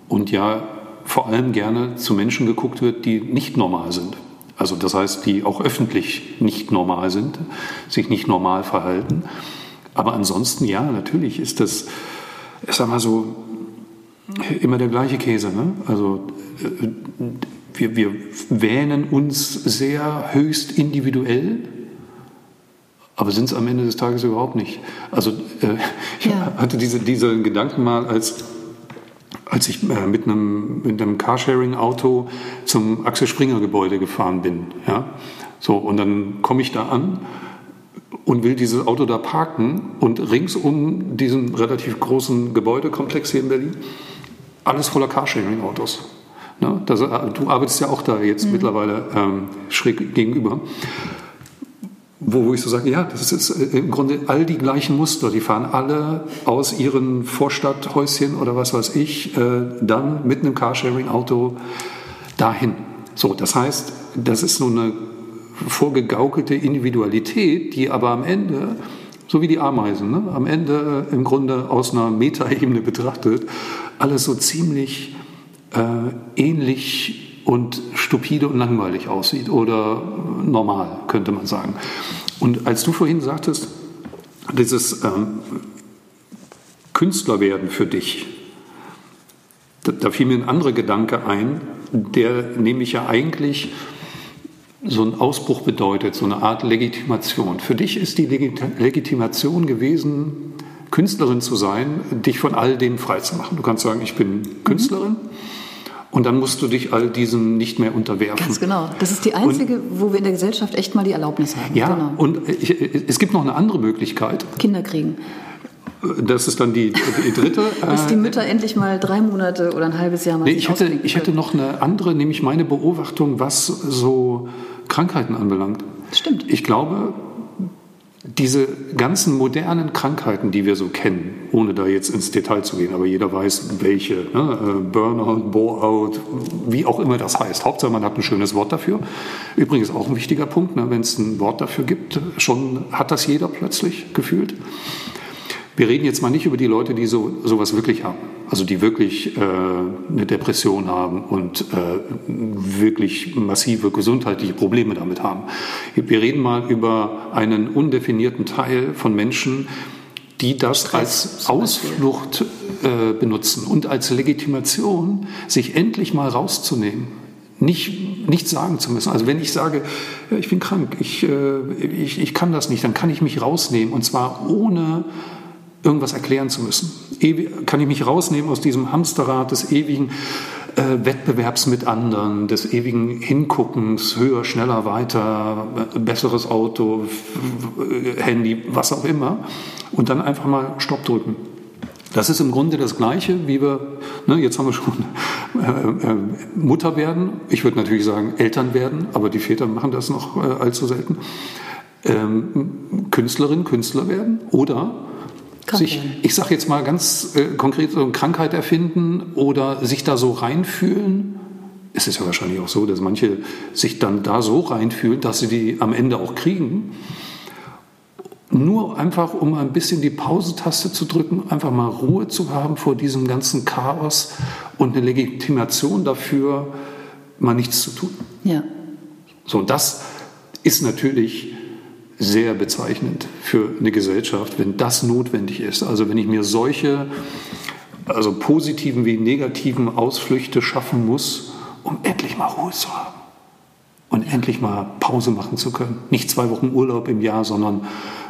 und ja vor allem gerne zu Menschen geguckt wird, die nicht normal sind. Also das heißt, die auch öffentlich nicht normal sind, sich nicht normal verhalten. Aber ansonsten, ja, natürlich ist das, ich sag mal so, immer der gleiche Käse. Ne? Also äh, wir, wir wähnen uns sehr höchst individuell, aber sind es am Ende des Tages überhaupt nicht. Also äh, ich ja. hatte diese, diese Gedanken mal, als als ich äh, mit einem, mit einem Carsharing-Auto zum Axel Springer Gebäude gefahren bin. Ja? So, und dann komme ich da an und will dieses Auto da parken und rings um diesen relativ großen Gebäudekomplex hier in Berlin, alles voller Carsharing-Autos. Ne? Das, du arbeitest ja auch da jetzt mhm. mittlerweile ähm, schräg gegenüber wo, wo ich so sage, ja, das ist äh, im Grunde all die gleichen Muster. Die fahren alle aus ihren Vorstadthäuschen oder was weiß ich, äh, dann mit einem Carsharing-Auto dahin. So, das heißt, das ist nur eine vorgegaukelte Individualität, die aber am Ende, so wie die Ameisen, ne, am Ende äh, im Grunde aus einer Metaebene betrachtet, alles so ziemlich äh, ähnlich und stupide und langweilig aussieht oder normal, könnte man sagen. Und als du vorhin sagtest, dieses ähm, Künstlerwerden für dich, da, da fiel mir ein anderer Gedanke ein, der nämlich ja eigentlich so ein Ausbruch bedeutet, so eine Art Legitimation. Für dich ist die Legitimation gewesen, Künstlerin zu sein, dich von all dem freizumachen. Du kannst sagen, ich bin Künstlerin. Mhm. Und dann musst du dich all diesem nicht mehr unterwerfen. Ganz genau. Das ist die einzige, und, wo wir in der Gesellschaft echt mal die Erlaubnis haben. Ja, genau. und ich, es gibt noch eine andere Möglichkeit. Kinder kriegen. Das ist dann die, die dritte. Dass die Mütter endlich mal drei Monate oder ein halbes Jahr mal nee, ich hätte, ich hätte noch eine andere, nämlich meine Beobachtung, was so Krankheiten anbelangt. Stimmt. Ich glaube, diese ganzen modernen Krankheiten, die wir so kennen, ohne da jetzt ins Detail zu gehen, aber jeder weiß, welche, ne? Äh, Burnout, Bore-out, wie auch immer das heißt. Hauptsache, man hat ein schönes Wort dafür. Übrigens auch ein wichtiger Punkt, ne? wenn es ein Wort dafür gibt, schon hat das jeder plötzlich gefühlt. Wir reden jetzt mal nicht über die Leute, die so, sowas wirklich haben. Also die wirklich äh, eine Depression haben und äh, wirklich massive gesundheitliche Probleme damit haben. Wir reden mal über einen undefinierten Teil von Menschen, die das Stress, als Ausflucht äh, benutzen und als Legitimation, sich endlich mal rauszunehmen. Nicht, nichts sagen zu müssen. Also wenn ich sage, ich bin krank, ich, äh, ich, ich kann das nicht, dann kann ich mich rausnehmen und zwar ohne irgendwas erklären zu müssen. Ewig, kann ich mich rausnehmen aus diesem Hamsterrad des ewigen äh, Wettbewerbs mit anderen, des ewigen Hinguckens, höher, schneller, weiter, äh, besseres Auto, Handy, was auch immer, und dann einfach mal Stopp drücken. Das ist im Grunde das Gleiche, wie wir, ne, jetzt haben wir schon äh, äh, Mutter werden. Ich würde natürlich sagen Eltern werden, aber die Väter machen das noch äh, allzu selten. Ähm, Künstlerin, Künstler werden oder sich, ich sage jetzt mal ganz äh, konkret, so eine Krankheit erfinden oder sich da so reinfühlen. Es ist ja wahrscheinlich auch so, dass manche sich dann da so reinfühlen, dass sie die am Ende auch kriegen. Nur einfach, um ein bisschen die Pausetaste zu drücken, einfach mal Ruhe zu haben vor diesem ganzen Chaos und eine Legitimation dafür, mal nichts zu tun. Ja. So, das ist natürlich sehr bezeichnend für eine Gesellschaft, wenn das notwendig ist. Also wenn ich mir solche, also positiven wie negativen Ausflüchte schaffen muss, um endlich mal Ruhe zu haben und endlich mal Pause machen zu können. Nicht zwei Wochen Urlaub im Jahr, sondern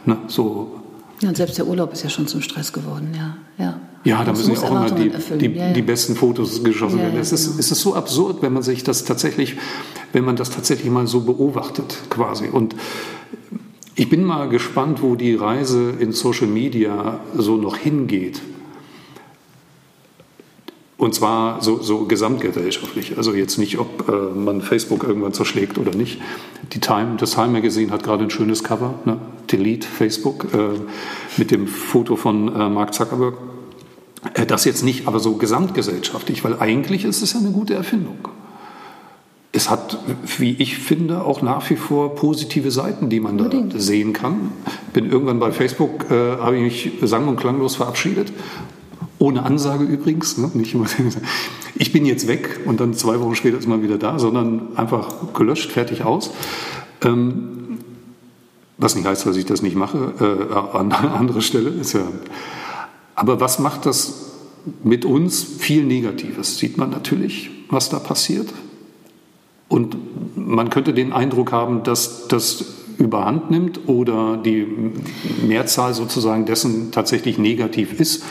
ne, so. Ja, und selbst der Urlaub ist ja schon zum Stress geworden, ja. Ja, ja da müssen ja auch immer die, die, ja, ja. die, besten Fotos geschossen werden. es, ist, genau. es ist so absurd, wenn man sich das tatsächlich, wenn man das tatsächlich mal so beobachtet, quasi. Und ich bin mal gespannt, wo die Reise in Social Media so noch hingeht. Und zwar so, so gesamtgesellschaftlich. Also jetzt nicht, ob äh, man Facebook irgendwann zerschlägt oder nicht. Die Time, das Time Magazine hat gerade ein schönes Cover, ne? Delete Facebook, äh, mit dem Foto von äh, Mark Zuckerberg. Äh, das jetzt nicht, aber so gesamtgesellschaftlich, weil eigentlich ist es ja eine gute Erfindung. Es hat, wie ich finde, auch nach wie vor positive Seiten, die man da sehen kann. Bin irgendwann bei Facebook, äh, habe ich mich sang- und klanglos verabschiedet ohne Ansage übrigens. Ne? Nicht immer, ich bin jetzt weg und dann zwei Wochen später ist man wieder da, sondern einfach gelöscht, fertig aus. Ähm, was nicht heißt, dass ich das nicht mache, äh, an anderer Stelle. Ist ja, aber was macht das mit uns? Viel Negatives sieht man natürlich, was da passiert. Und man könnte den Eindruck haben, dass das überhand nimmt oder die Mehrzahl sozusagen dessen tatsächlich negativ ist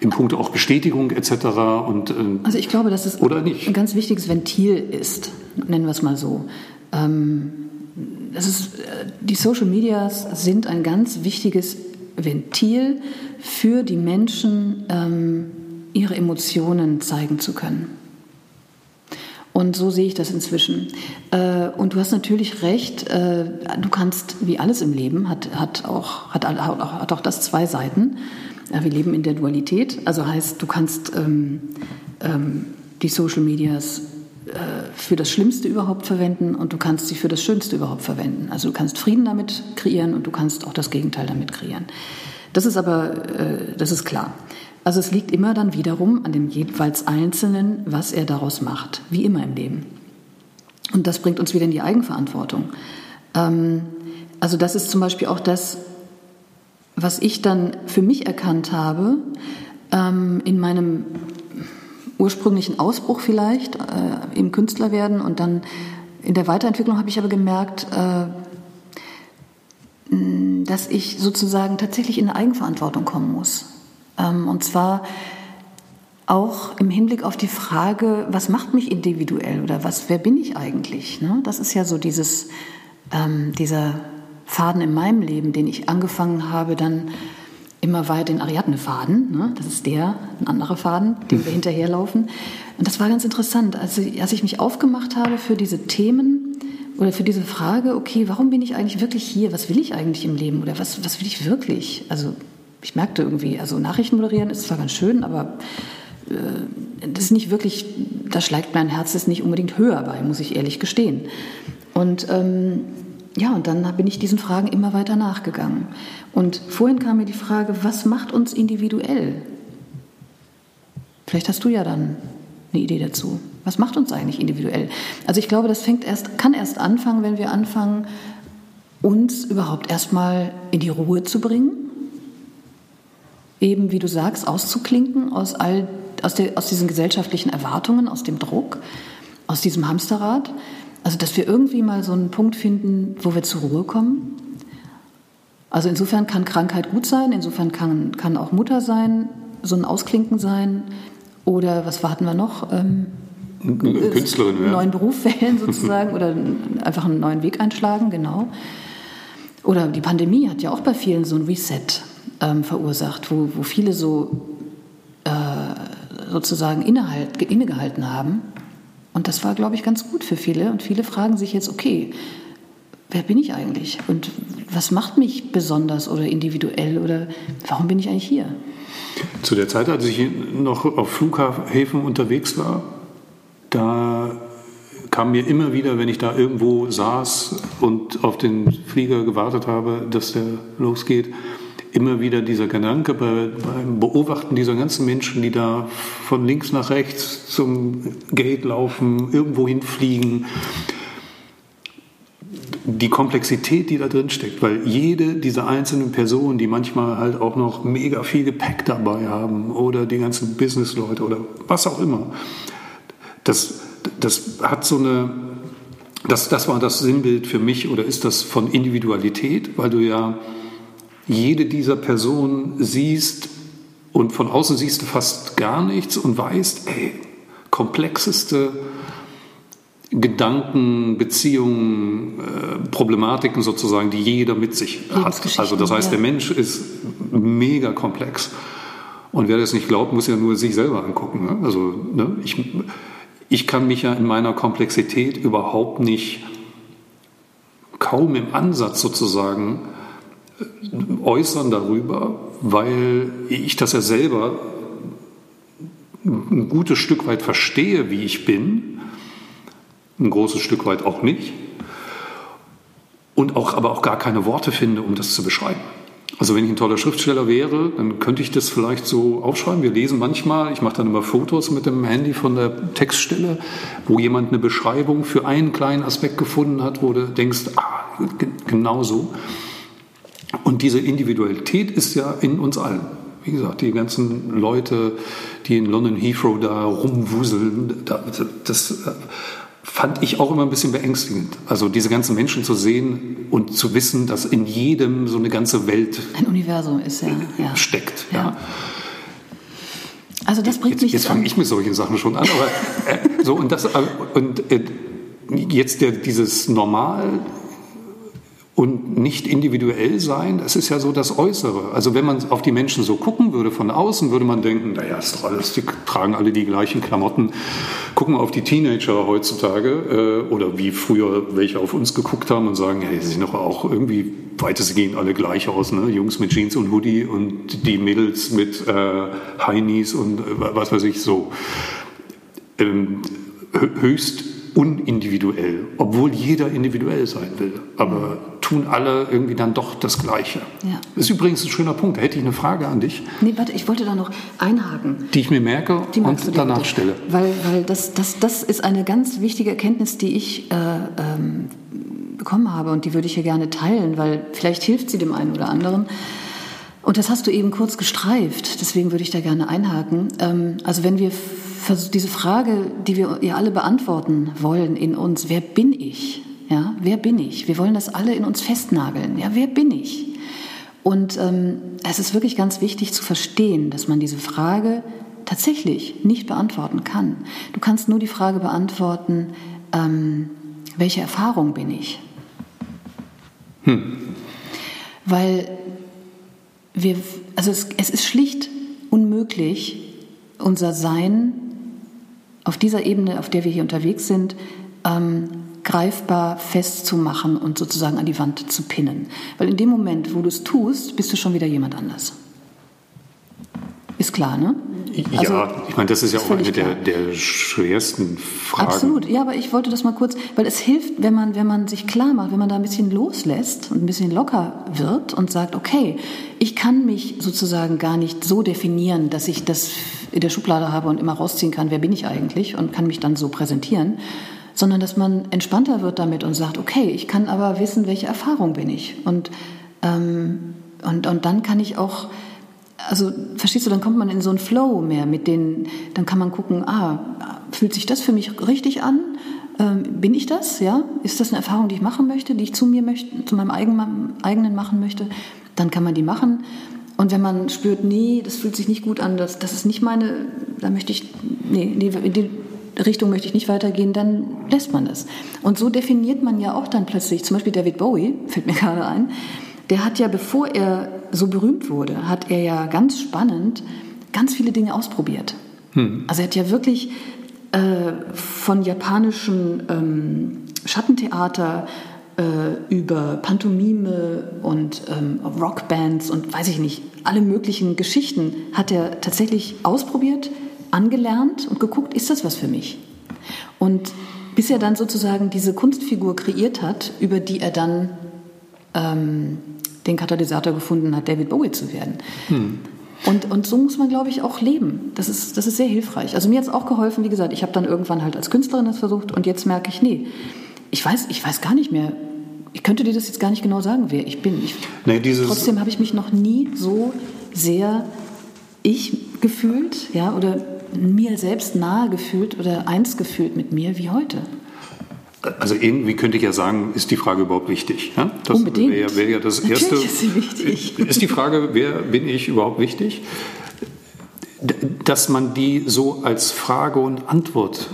in puncto auch Bestätigung etc. Und, äh, also ich glaube, dass es ein ganz wichtiges Ventil ist, nennen wir es mal so. Ähm, das ist, äh, die Social Medias sind ein ganz wichtiges Ventil für die Menschen, ähm, ihre Emotionen zeigen zu können. Und so sehe ich das inzwischen. Äh, und du hast natürlich recht, du kannst, wie alles im Leben, hat, hat, auch, hat, hat auch das zwei Seiten. Wir leben in der Dualität, also heißt, du kannst ähm, ähm, die Social Medias äh, für das Schlimmste überhaupt verwenden und du kannst sie für das Schönste überhaupt verwenden. Also du kannst Frieden damit kreieren und du kannst auch das Gegenteil damit kreieren. Das ist aber, äh, das ist klar. Also es liegt immer dann wiederum an dem jeweils Einzelnen, was er daraus macht, wie immer im Leben. Und das bringt uns wieder in die Eigenverantwortung. Ähm, also das ist zum Beispiel auch das, was ich dann für mich erkannt habe, ähm, in meinem ursprünglichen Ausbruch vielleicht, äh, im Künstlerwerden und dann in der Weiterentwicklung habe ich aber gemerkt, äh, dass ich sozusagen tatsächlich in eine Eigenverantwortung kommen muss. Ähm, und zwar auch im Hinblick auf die Frage, was macht mich individuell oder was, wer bin ich eigentlich? Ne? Das ist ja so dieses, ähm, dieser Faden in meinem Leben, den ich angefangen habe, dann immer weiter den Ariadne-Faden. Ne? Das ist der, ein anderer Faden, dem wir hinterherlaufen. Und das war ganz interessant. Also, als ich mich aufgemacht habe für diese Themen oder für diese Frage, okay, warum bin ich eigentlich wirklich hier? Was will ich eigentlich im Leben? Oder was, was will ich wirklich? Also, ich merkte irgendwie, also Nachrichten moderieren ist zwar ganz schön, aber äh, das ist nicht wirklich, da schlägt mein Herz ist nicht unbedingt höher bei, muss ich ehrlich gestehen. Und ähm, ja, und dann bin ich diesen Fragen immer weiter nachgegangen. Und vorhin kam mir die Frage, was macht uns individuell? Vielleicht hast du ja dann eine Idee dazu. Was macht uns eigentlich individuell? Also ich glaube, das fängt erst, kann erst anfangen, wenn wir anfangen, uns überhaupt erstmal in die Ruhe zu bringen. Eben, wie du sagst, auszuklinken aus, all, aus, der, aus diesen gesellschaftlichen Erwartungen, aus dem Druck, aus diesem Hamsterrad also, dass wir irgendwie mal so einen Punkt finden, wo wir zur Ruhe kommen. Also insofern kann Krankheit gut sein, insofern kann, kann auch Mutter sein, so ein Ausklinken sein. Oder was warten wir noch? Ähm, Künstlerin werden. Neuen Beruf wählen sozusagen oder einfach einen neuen Weg einschlagen, genau. Oder die Pandemie hat ja auch bei vielen so ein Reset ähm, verursacht, wo, wo viele so sozusagen innehalt, innegehalten haben. Und das war, glaube ich, ganz gut für viele. Und viele fragen sich jetzt, okay, wer bin ich eigentlich? Und was macht mich besonders oder individuell? Oder warum bin ich eigentlich hier? Zu der Zeit, als ich noch auf Flughäfen unterwegs war, da kam mir immer wieder, wenn ich da irgendwo saß und auf den Flieger gewartet habe, dass der losgeht, immer wieder dieser Gedanke bei, beim Beobachten dieser ganzen Menschen, die da von links nach rechts zum Gate laufen, irgendwo hinfliegen, die Komplexität, die da drin steckt, weil jede dieser einzelnen Personen, die manchmal halt auch noch mega viel Gepäck dabei haben oder die ganzen Businessleute oder was auch immer, das, das hat so eine, das, das war das Sinnbild für mich oder ist das von Individualität, weil du ja jede dieser Personen siehst und von außen siehst du fast gar nichts und weißt, ey, komplexeste Gedanken, Beziehungen, äh, Problematiken sozusagen, die jeder mit sich hat. Also das heißt, der Mensch ist mega komplex. Und wer das nicht glaubt, muss ja nur sich selber angucken. Ne? Also ne, ich, ich kann mich ja in meiner Komplexität überhaupt nicht, kaum im Ansatz sozusagen, äußern darüber, weil ich das ja selber ein gutes Stück weit verstehe, wie ich bin, ein großes Stück weit auch nicht, und auch, aber auch gar keine Worte finde, um das zu beschreiben. Also wenn ich ein toller Schriftsteller wäre, dann könnte ich das vielleicht so aufschreiben. Wir lesen manchmal, ich mache dann immer Fotos mit dem Handy von der Textstelle, wo jemand eine Beschreibung für einen kleinen Aspekt gefunden hat, wo du denkst, ah, genau so. Und diese Individualität ist ja in uns allen. Wie gesagt, die ganzen Leute, die in London Heathrow da rumwuseln, das äh, fand ich auch immer ein bisschen beängstigend. Also diese ganzen Menschen zu sehen und zu wissen, dass in jedem so eine ganze Welt ein Universum ist, ja, ja. steckt. Ja. ja. Also das bringt jetzt, mich jetzt fange ich mit solchen Sachen schon an, aber äh, so und das äh, und äh, jetzt der, dieses Normal und nicht individuell sein, das ist ja so das Äußere. Also wenn man auf die Menschen so gucken würde von außen, würde man denken, naja, ist doch alles, die tragen alle die gleichen Klamotten. Gucken wir auf die Teenager heutzutage äh, oder wie früher welche auf uns geguckt haben und sagen, ja, die sehen doch auch irgendwie weitestgehend alle gleich aus. Ne? Jungs mit Jeans und Hoodie und die Mädels mit äh, Heinis und äh, was weiß ich so. Ähm, höchst unindividuell, obwohl jeder individuell sein will. Aber tun alle irgendwie dann doch das Gleiche. Ja. Das ist übrigens ein schöner Punkt. Da hätte ich eine Frage an dich. Nee, warte, ich wollte da noch einhaken. Die ich mir merke und danach bitte. stelle. Weil, weil das, das, das ist eine ganz wichtige Erkenntnis, die ich äh, ähm, bekommen habe und die würde ich hier gerne teilen, weil vielleicht hilft sie dem einen oder anderen. Und das hast du eben kurz gestreift, deswegen würde ich da gerne einhaken. Ähm, also wenn wir diese Frage, die wir ja alle beantworten wollen in uns, wer bin ich? Ja, wer bin ich? Wir wollen das alle in uns festnageln. Ja, wer bin ich? Und ähm, es ist wirklich ganz wichtig zu verstehen, dass man diese Frage tatsächlich nicht beantworten kann. Du kannst nur die Frage beantworten, ähm, welche Erfahrung bin ich? Hm. Weil wir, also es, es ist schlicht unmöglich, unser Sein auf dieser Ebene, auf der wir hier unterwegs sind, ähm, greifbar festzumachen und sozusagen an die Wand zu pinnen. Weil in dem Moment, wo du es tust, bist du schon wieder jemand anders. Ist klar, ne? Ja, also, ich meine, das ist ja auch eine der, der, schwersten Fragen. Absolut, ja, aber ich wollte das mal kurz, weil es hilft, wenn man, wenn man sich klar macht, wenn man da ein bisschen loslässt und ein bisschen locker wird und sagt, okay, ich kann mich sozusagen gar nicht so definieren, dass ich das in der Schublade habe und immer rausziehen kann, wer bin ich eigentlich und kann mich dann so präsentieren, sondern dass man entspannter wird damit und sagt, okay, ich kann aber wissen, welche Erfahrung bin ich und, ähm, und, und dann kann ich auch also verstehst du, dann kommt man in so einen Flow mehr mit den, dann kann man gucken, ah, fühlt sich das für mich richtig an? Ähm, bin ich das? Ja? Ist das eine Erfahrung, die ich machen möchte, die ich zu mir möchte, zu meinem eigenen, eigenen machen möchte? Dann kann man die machen. Und wenn man spürt, nee, das fühlt sich nicht gut an, das, das ist nicht meine, da möchte ich, nee, nee, Richtung möchte ich nicht weitergehen, dann lässt man es. Und so definiert man ja auch dann plötzlich, zum Beispiel David Bowie, fällt mir gerade ein, der hat ja, bevor er so berühmt wurde, hat er ja ganz spannend ganz viele Dinge ausprobiert. Hm. Also er hat ja wirklich äh, von japanischen ähm, Schattentheater äh, über Pantomime und ähm, Rockbands und weiß ich nicht, alle möglichen Geschichten hat er tatsächlich ausprobiert, angelernt und geguckt, ist das was für mich? Und bis er dann sozusagen diese Kunstfigur kreiert hat, über die er dann ähm, den Katalysator gefunden hat, David Bowie zu werden. Hm. Und, und so muss man, glaube ich, auch leben. Das ist, das ist sehr hilfreich. Also mir hat es auch geholfen, wie gesagt, ich habe dann irgendwann halt als Künstlerin das versucht und jetzt merke ich, nee, ich weiß, ich weiß gar nicht mehr, ich könnte dir das jetzt gar nicht genau sagen, wer ich bin. Ich, nee, trotzdem habe ich mich noch nie so sehr ich gefühlt, ja, oder mir selbst nahe gefühlt oder eins gefühlt mit mir wie heute. Also irgendwie könnte ich ja sagen, ist die Frage überhaupt wichtig? Ja? Das Unbedingt. Wäre wär ja das Natürlich Erste. ist sie wichtig. Ist die Frage, wer bin ich überhaupt wichtig? Dass man die so als Frage und Antwort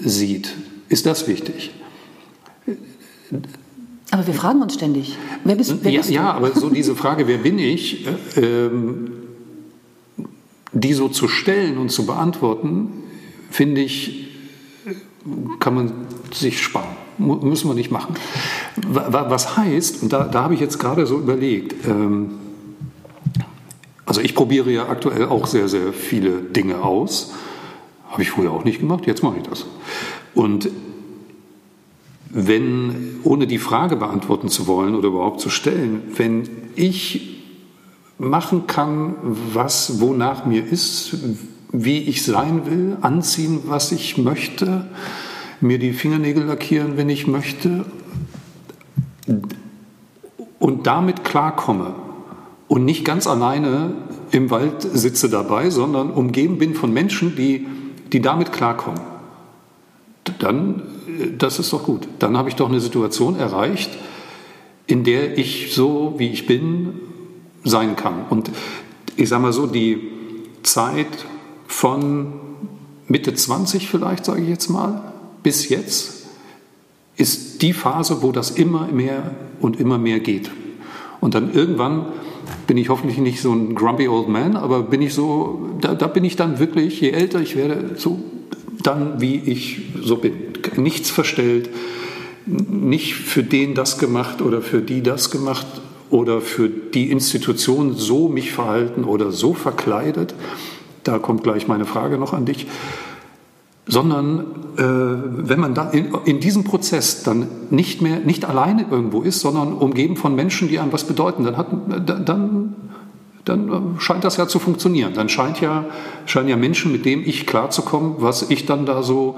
sieht, ist das wichtig? Aber wir fragen uns ständig, wer bist, wer ja, bist du? Ja, aber so diese Frage, wer bin ich, äh, ähm, die so zu stellen und zu beantworten, finde ich, kann man sich sparen. Müssen wir nicht machen. Was heißt, und da, da habe ich jetzt gerade so überlegt, ähm, also ich probiere ja aktuell auch sehr, sehr viele Dinge aus. Habe ich früher auch nicht gemacht, jetzt mache ich das. Und wenn, ohne die Frage beantworten zu wollen oder überhaupt zu stellen, wenn ich machen kann, was wonach mir ist, wie ich sein will, anziehen, was ich möchte, mir die Fingernägel lackieren, wenn ich möchte und damit klarkomme und nicht ganz alleine im Wald sitze dabei, sondern umgeben bin von Menschen, die, die damit klarkommen, dann, das ist doch gut. Dann habe ich doch eine Situation erreicht, in der ich so, wie ich bin, sein kann. Und ich sage mal so, die Zeit von Mitte 20 vielleicht, sage ich jetzt mal, bis jetzt ist die Phase, wo das immer mehr und immer mehr geht. Und dann irgendwann bin ich hoffentlich nicht so ein grumpy old man, aber bin ich so, da, da bin ich dann wirklich, je älter ich werde, so dann, wie ich so bin. Nichts verstellt, nicht für den das gemacht oder für die das gemacht oder für die Institution so mich verhalten oder so verkleidet. Da kommt gleich meine Frage noch an dich sondern äh, wenn man da in, in, diesem Prozess dann nicht mehr, nicht alleine irgendwo ist, sondern umgeben von Menschen, die einem was bedeuten, dann, hat, dann, dann scheint das ja zu funktionieren. Dann scheint ja, scheinen ja Menschen, mit denen ich klarzukommen, was ich dann da so,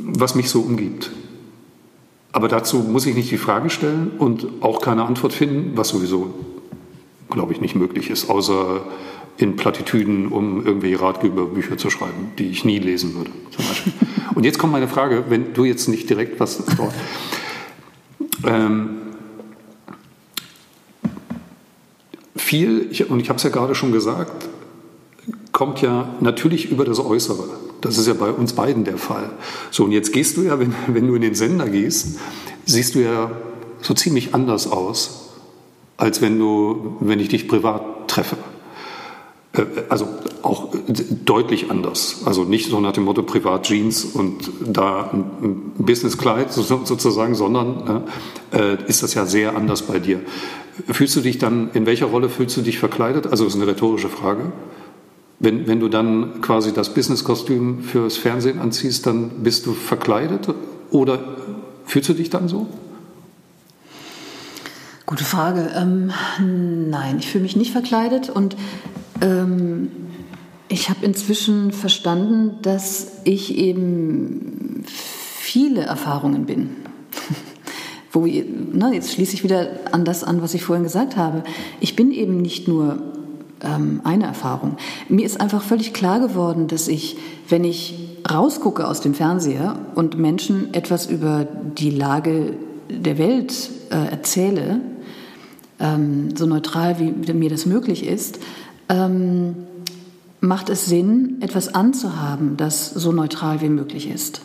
was mich so umgibt. Aber dazu muss ich nicht die Frage stellen und auch keine Antwort finden, was sowieso, glaube ich, nicht möglich ist, außer in Plattitüden, um irgendwelche Ratgeberbücher zu schreiben, die ich nie lesen würde. Zum Beispiel. Und jetzt kommt meine Frage, wenn du jetzt nicht direkt was. Ähm, viel, ich, und ich habe es ja gerade schon gesagt, kommt ja natürlich über das Äußere. Das ist ja bei uns beiden der Fall. So, und jetzt gehst du ja, wenn, wenn du in den Sender gehst, siehst du ja so ziemlich anders aus, als wenn du, wenn ich dich privat treffe. Äh, also auch deutlich anders. Also nicht so nach dem Motto Privatjeans und da ein Businesskleid sozusagen, sondern äh, ist das ja sehr anders bei dir. Fühlst du dich dann, in welcher Rolle fühlst du dich verkleidet? Also das ist eine rhetorische Frage. Wenn, wenn du dann quasi das Businesskostüm fürs Fernsehen anziehst, dann bist du verkleidet oder fühlst du dich dann so? Gute Frage. Ähm, nein, ich fühle mich nicht verkleidet und ähm, ich habe inzwischen verstanden, dass ich eben viele Erfahrungen bin. Wo, na, jetzt schließe ich wieder an das an, was ich vorhin gesagt habe. Ich bin eben nicht nur ähm, eine Erfahrung. Mir ist einfach völlig klar geworden, dass ich, wenn ich rausgucke aus dem Fernseher und Menschen etwas über die Lage der Welt äh, erzähle, ähm, so neutral wie mir das möglich ist, ähm, macht es Sinn, etwas anzuhaben, das so neutral wie möglich ist.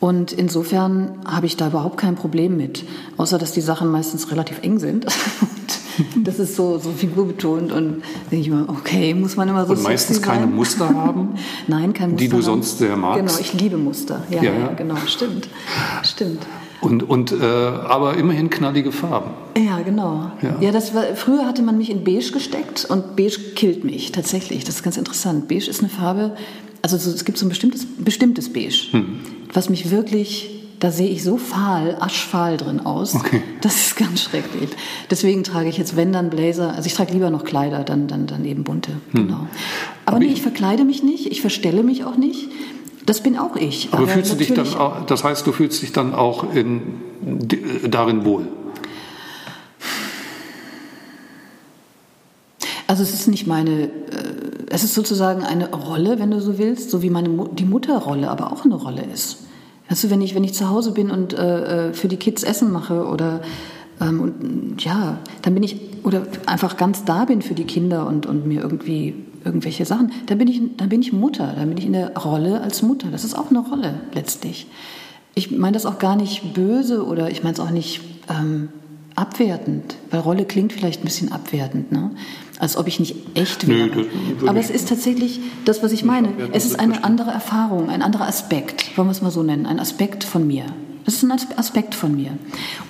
Und insofern habe ich da überhaupt kein Problem mit, außer dass die Sachen meistens relativ eng sind. Das ist so, so figurbetont und denke ich mal, okay, muss man immer so Und meistens sexy keine sein? Muster haben? Nein, kein Muster. Die du haben. sonst sehr magst? Genau, ich liebe Muster. Ja, Ja, ja, ja. genau, stimmt. Stimmt. Und, und, äh, aber immerhin knallige Farben. Ja, genau. Ja. Ja, das war, früher hatte man mich in beige gesteckt und beige killt mich tatsächlich. Das ist ganz interessant. Beige ist eine Farbe, also so, es gibt so ein bestimmtes, bestimmtes Beige, Hm. was mich wirklich, da sehe ich so fahl, aschfahl drin aus. Okay. Das ist ganz schrecklich. Deswegen trage ich jetzt, wenn dann Blazer, also ich trage lieber noch Kleider, dann, dann, dann eben bunte. Genau. Aber, Aber nee, ich- ich verkleide mich nicht, ich verstelle mich auch nicht. Das bin auch ich. Aber fühlst du dich dann auch, das heißt, du fühlst dich dann auch in, darin wohl? Also es ist nicht meine, äh, es ist sozusagen eine Rolle, wenn du so willst, so wie meine Mu die Mutterrolle aber auch eine Rolle ist. Du, wenn ich, wenn ich zu Hause bin und äh, äh, für die Kids Essen mache oder ähm, und, ja, dann bin ich, oder einfach ganz da bin für die Kinder und, und mir irgendwie irgendwelche Sachen, dann bin, ich, dann bin ich Mutter, dann bin ich in der Rolle als Mutter. Das ist auch eine Rolle letztlich. Ich meine das auch gar nicht böse oder ich meine es auch nicht ähm, abwertend, weil Rolle klingt vielleicht ein bisschen abwertend, ne? als ob ich nicht echt Nö, wäre. würde Aber es ist tatsächlich das, was ich meine. Es ist eine andere Erfahrung, ein anderer Aspekt, wollen wir es mal so nennen, ein Aspekt von mir. Das ist ein As- Aspekt von mir.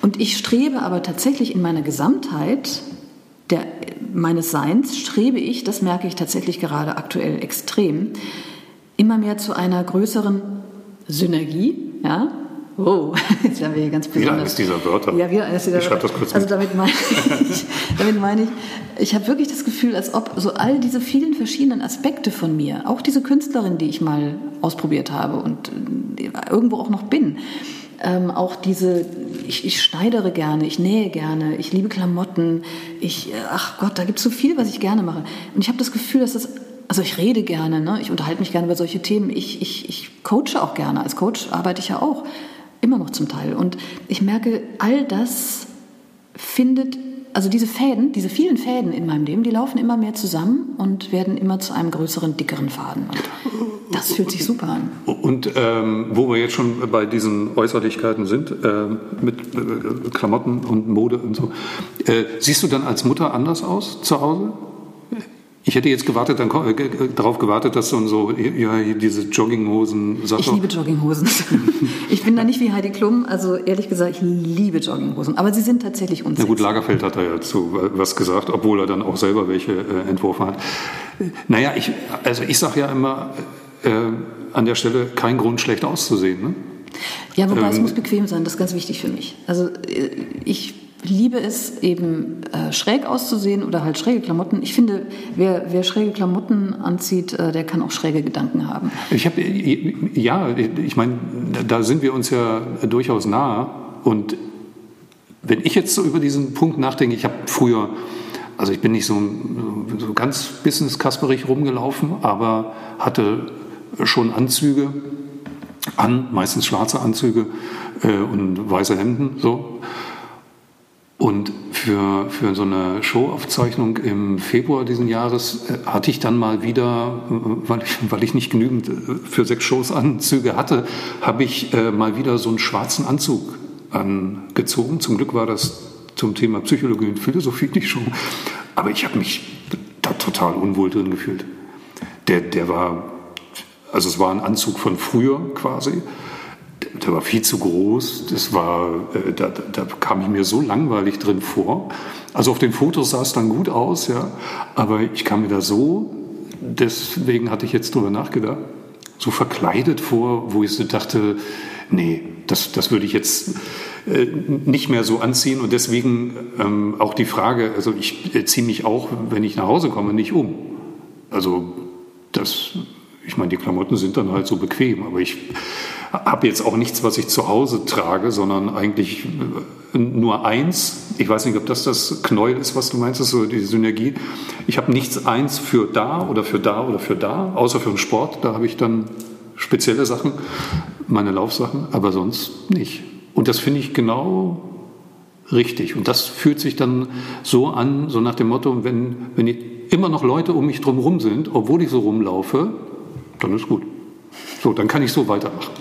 Und ich strebe aber tatsächlich in meiner Gesamtheit der, meines Seins, strebe ich, das merke ich tatsächlich gerade aktuell extrem, immer mehr zu einer größeren Synergie, ja. Oh, jetzt werden wir hier ganz besonders. eines dieser Wörter. Ja, wieder eines dieser Ich schreib Wörter. das kurz Also mit. damit meine ich, damit meine ich, ich habe wirklich das Gefühl, als ob so all diese vielen verschiedenen Aspekte von mir, auch diese Künstlerin, die ich mal ausprobiert habe und äh, irgendwo auch noch bin, ähm, auch diese, ich, ich schneidere gerne, ich nähe gerne, ich liebe Klamotten, ich, äh, ach Gott, da gibt es so viel, was ich gerne mache. Und ich habe das Gefühl, dass das, also ich rede gerne, ne? ich unterhalte mich gerne über solche Themen, ich, ich, ich coache auch gerne, als Coach arbeite ich ja auch, immer noch zum Teil. Und ich merke, all das findet, also diese Fäden, diese vielen Fäden in meinem Leben, die laufen immer mehr zusammen und werden immer zu einem größeren, dickeren Faden. Und das fühlt sich super an. Und ähm, wo wir jetzt schon bei diesen Äußerlichkeiten sind, ähm, mit äh, Klamotten und Mode und so, äh, siehst du dann als Mutter anders aus zu Hause? Ich hätte jetzt gewartet, dann, äh, darauf gewartet, dass du so ja, diese Jogginghosen-Sache. Ich liebe Jogginghosen. Ich bin da nicht wie Heidi Klum, also ehrlich gesagt, ich liebe Jogginghosen. Aber sie sind tatsächlich Na unsexy. gut, Lagerfeld hat da ja zu was gesagt, obwohl er dann auch selber welche äh, entworfen hat. Naja, ich, also ich sage ja immer, äh, an der Stelle kein Grund, schlecht auszusehen. Ne? Ja, wobei es Ähm, muss bequem sein, das ist ganz wichtig für mich. Also äh, ich liebe es eben äh, schräg auszusehen oder halt schräge Klamotten. Ich finde, wer, wer schräge Klamotten anzieht, äh, der kann auch schräge Gedanken haben. Ich habe, ja, ich meine, da sind wir uns ja durchaus nahe. Und wenn ich jetzt so über diesen Punkt nachdenke, ich habe früher, also ich bin nicht so, so ganz business-kasperig rumgelaufen, aber hatte schon Anzüge an, meistens schwarze Anzüge äh, und weiße Hemden, so. Und für, für so eine Showaufzeichnung im Februar diesen Jahres äh, hatte ich dann mal wieder, äh, weil ich, weil ich nicht genügend äh, für sechs Shows Anzüge hatte, habe ich mal wieder so einen schwarzen Anzug angezogen. Zum Glück war das zum Thema Psychologie und Philosophie nicht schon. Aber ich habe mich da total unwohl drin gefühlt. Der, der war, also es war ein Anzug von früher quasi. Der war viel zu groß. Das war, äh, da, da kam ich mir so langweilig drin vor. Also auf den Fotos sah es dann gut aus, ja. Aber ich kam mir da so, deswegen hatte ich jetzt drüber nachgedacht, so verkleidet vor, wo ich so dachte, nee, das, das würde ich jetzt äh, nicht mehr so anziehen. Und deswegen ähm, auch die Frage, also ich äh, ziehe mich auch, wenn ich nach Hause komme, nicht um. Also das, ich meine, die Klamotten sind dann halt so bequem, aber ich habe jetzt auch nichts, was ich zu Hause trage, sondern eigentlich äh, nur eins. Ich weiß nicht, ob das das Knäuel ist, was du meinst, das so die Synergie. Ich habe nichts eins für da oder für da oder für da, außer für den Sport. Da habe ich dann spezielle Sachen, meine Laufsachen, aber sonst nicht. Und das finde ich genau richtig. Und das fühlt sich dann so an, so nach dem Motto, wenn, wenn immer noch Leute um mich drum sind, obwohl ich so rumlaufe, dann ist gut. So, dann kann ich so weitermachen.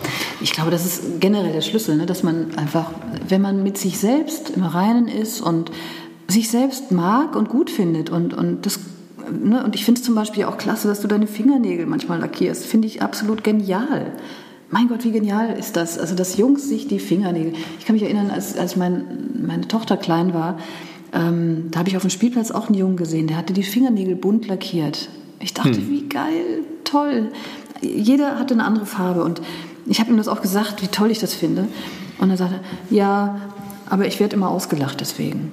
Ich glaube, das ist generell der Schlüssel, ne? dass man einfach, wenn man mit sich selbst im Reinen ist und sich selbst mag und gut findet und, und das Ne, und ich finde es zum Beispiel auch klasse, dass du deine Fingernägel manchmal lackierst. Finde ich absolut genial. Mein Gott, wie genial ist das? Also, dass Jungs sich die Fingernägel. Ich kann mich erinnern, als, als mein, meine Tochter klein war, ähm, da habe ich auf dem Spielplatz auch einen Jungen gesehen, der hatte die Fingernägel bunt lackiert. Ich dachte, hm. wie geil, toll. Jeder hatte eine andere Farbe und ich habe ihm das auch gesagt, wie toll ich das finde. Und er sagte, ja, aber ich werde immer ausgelacht deswegen.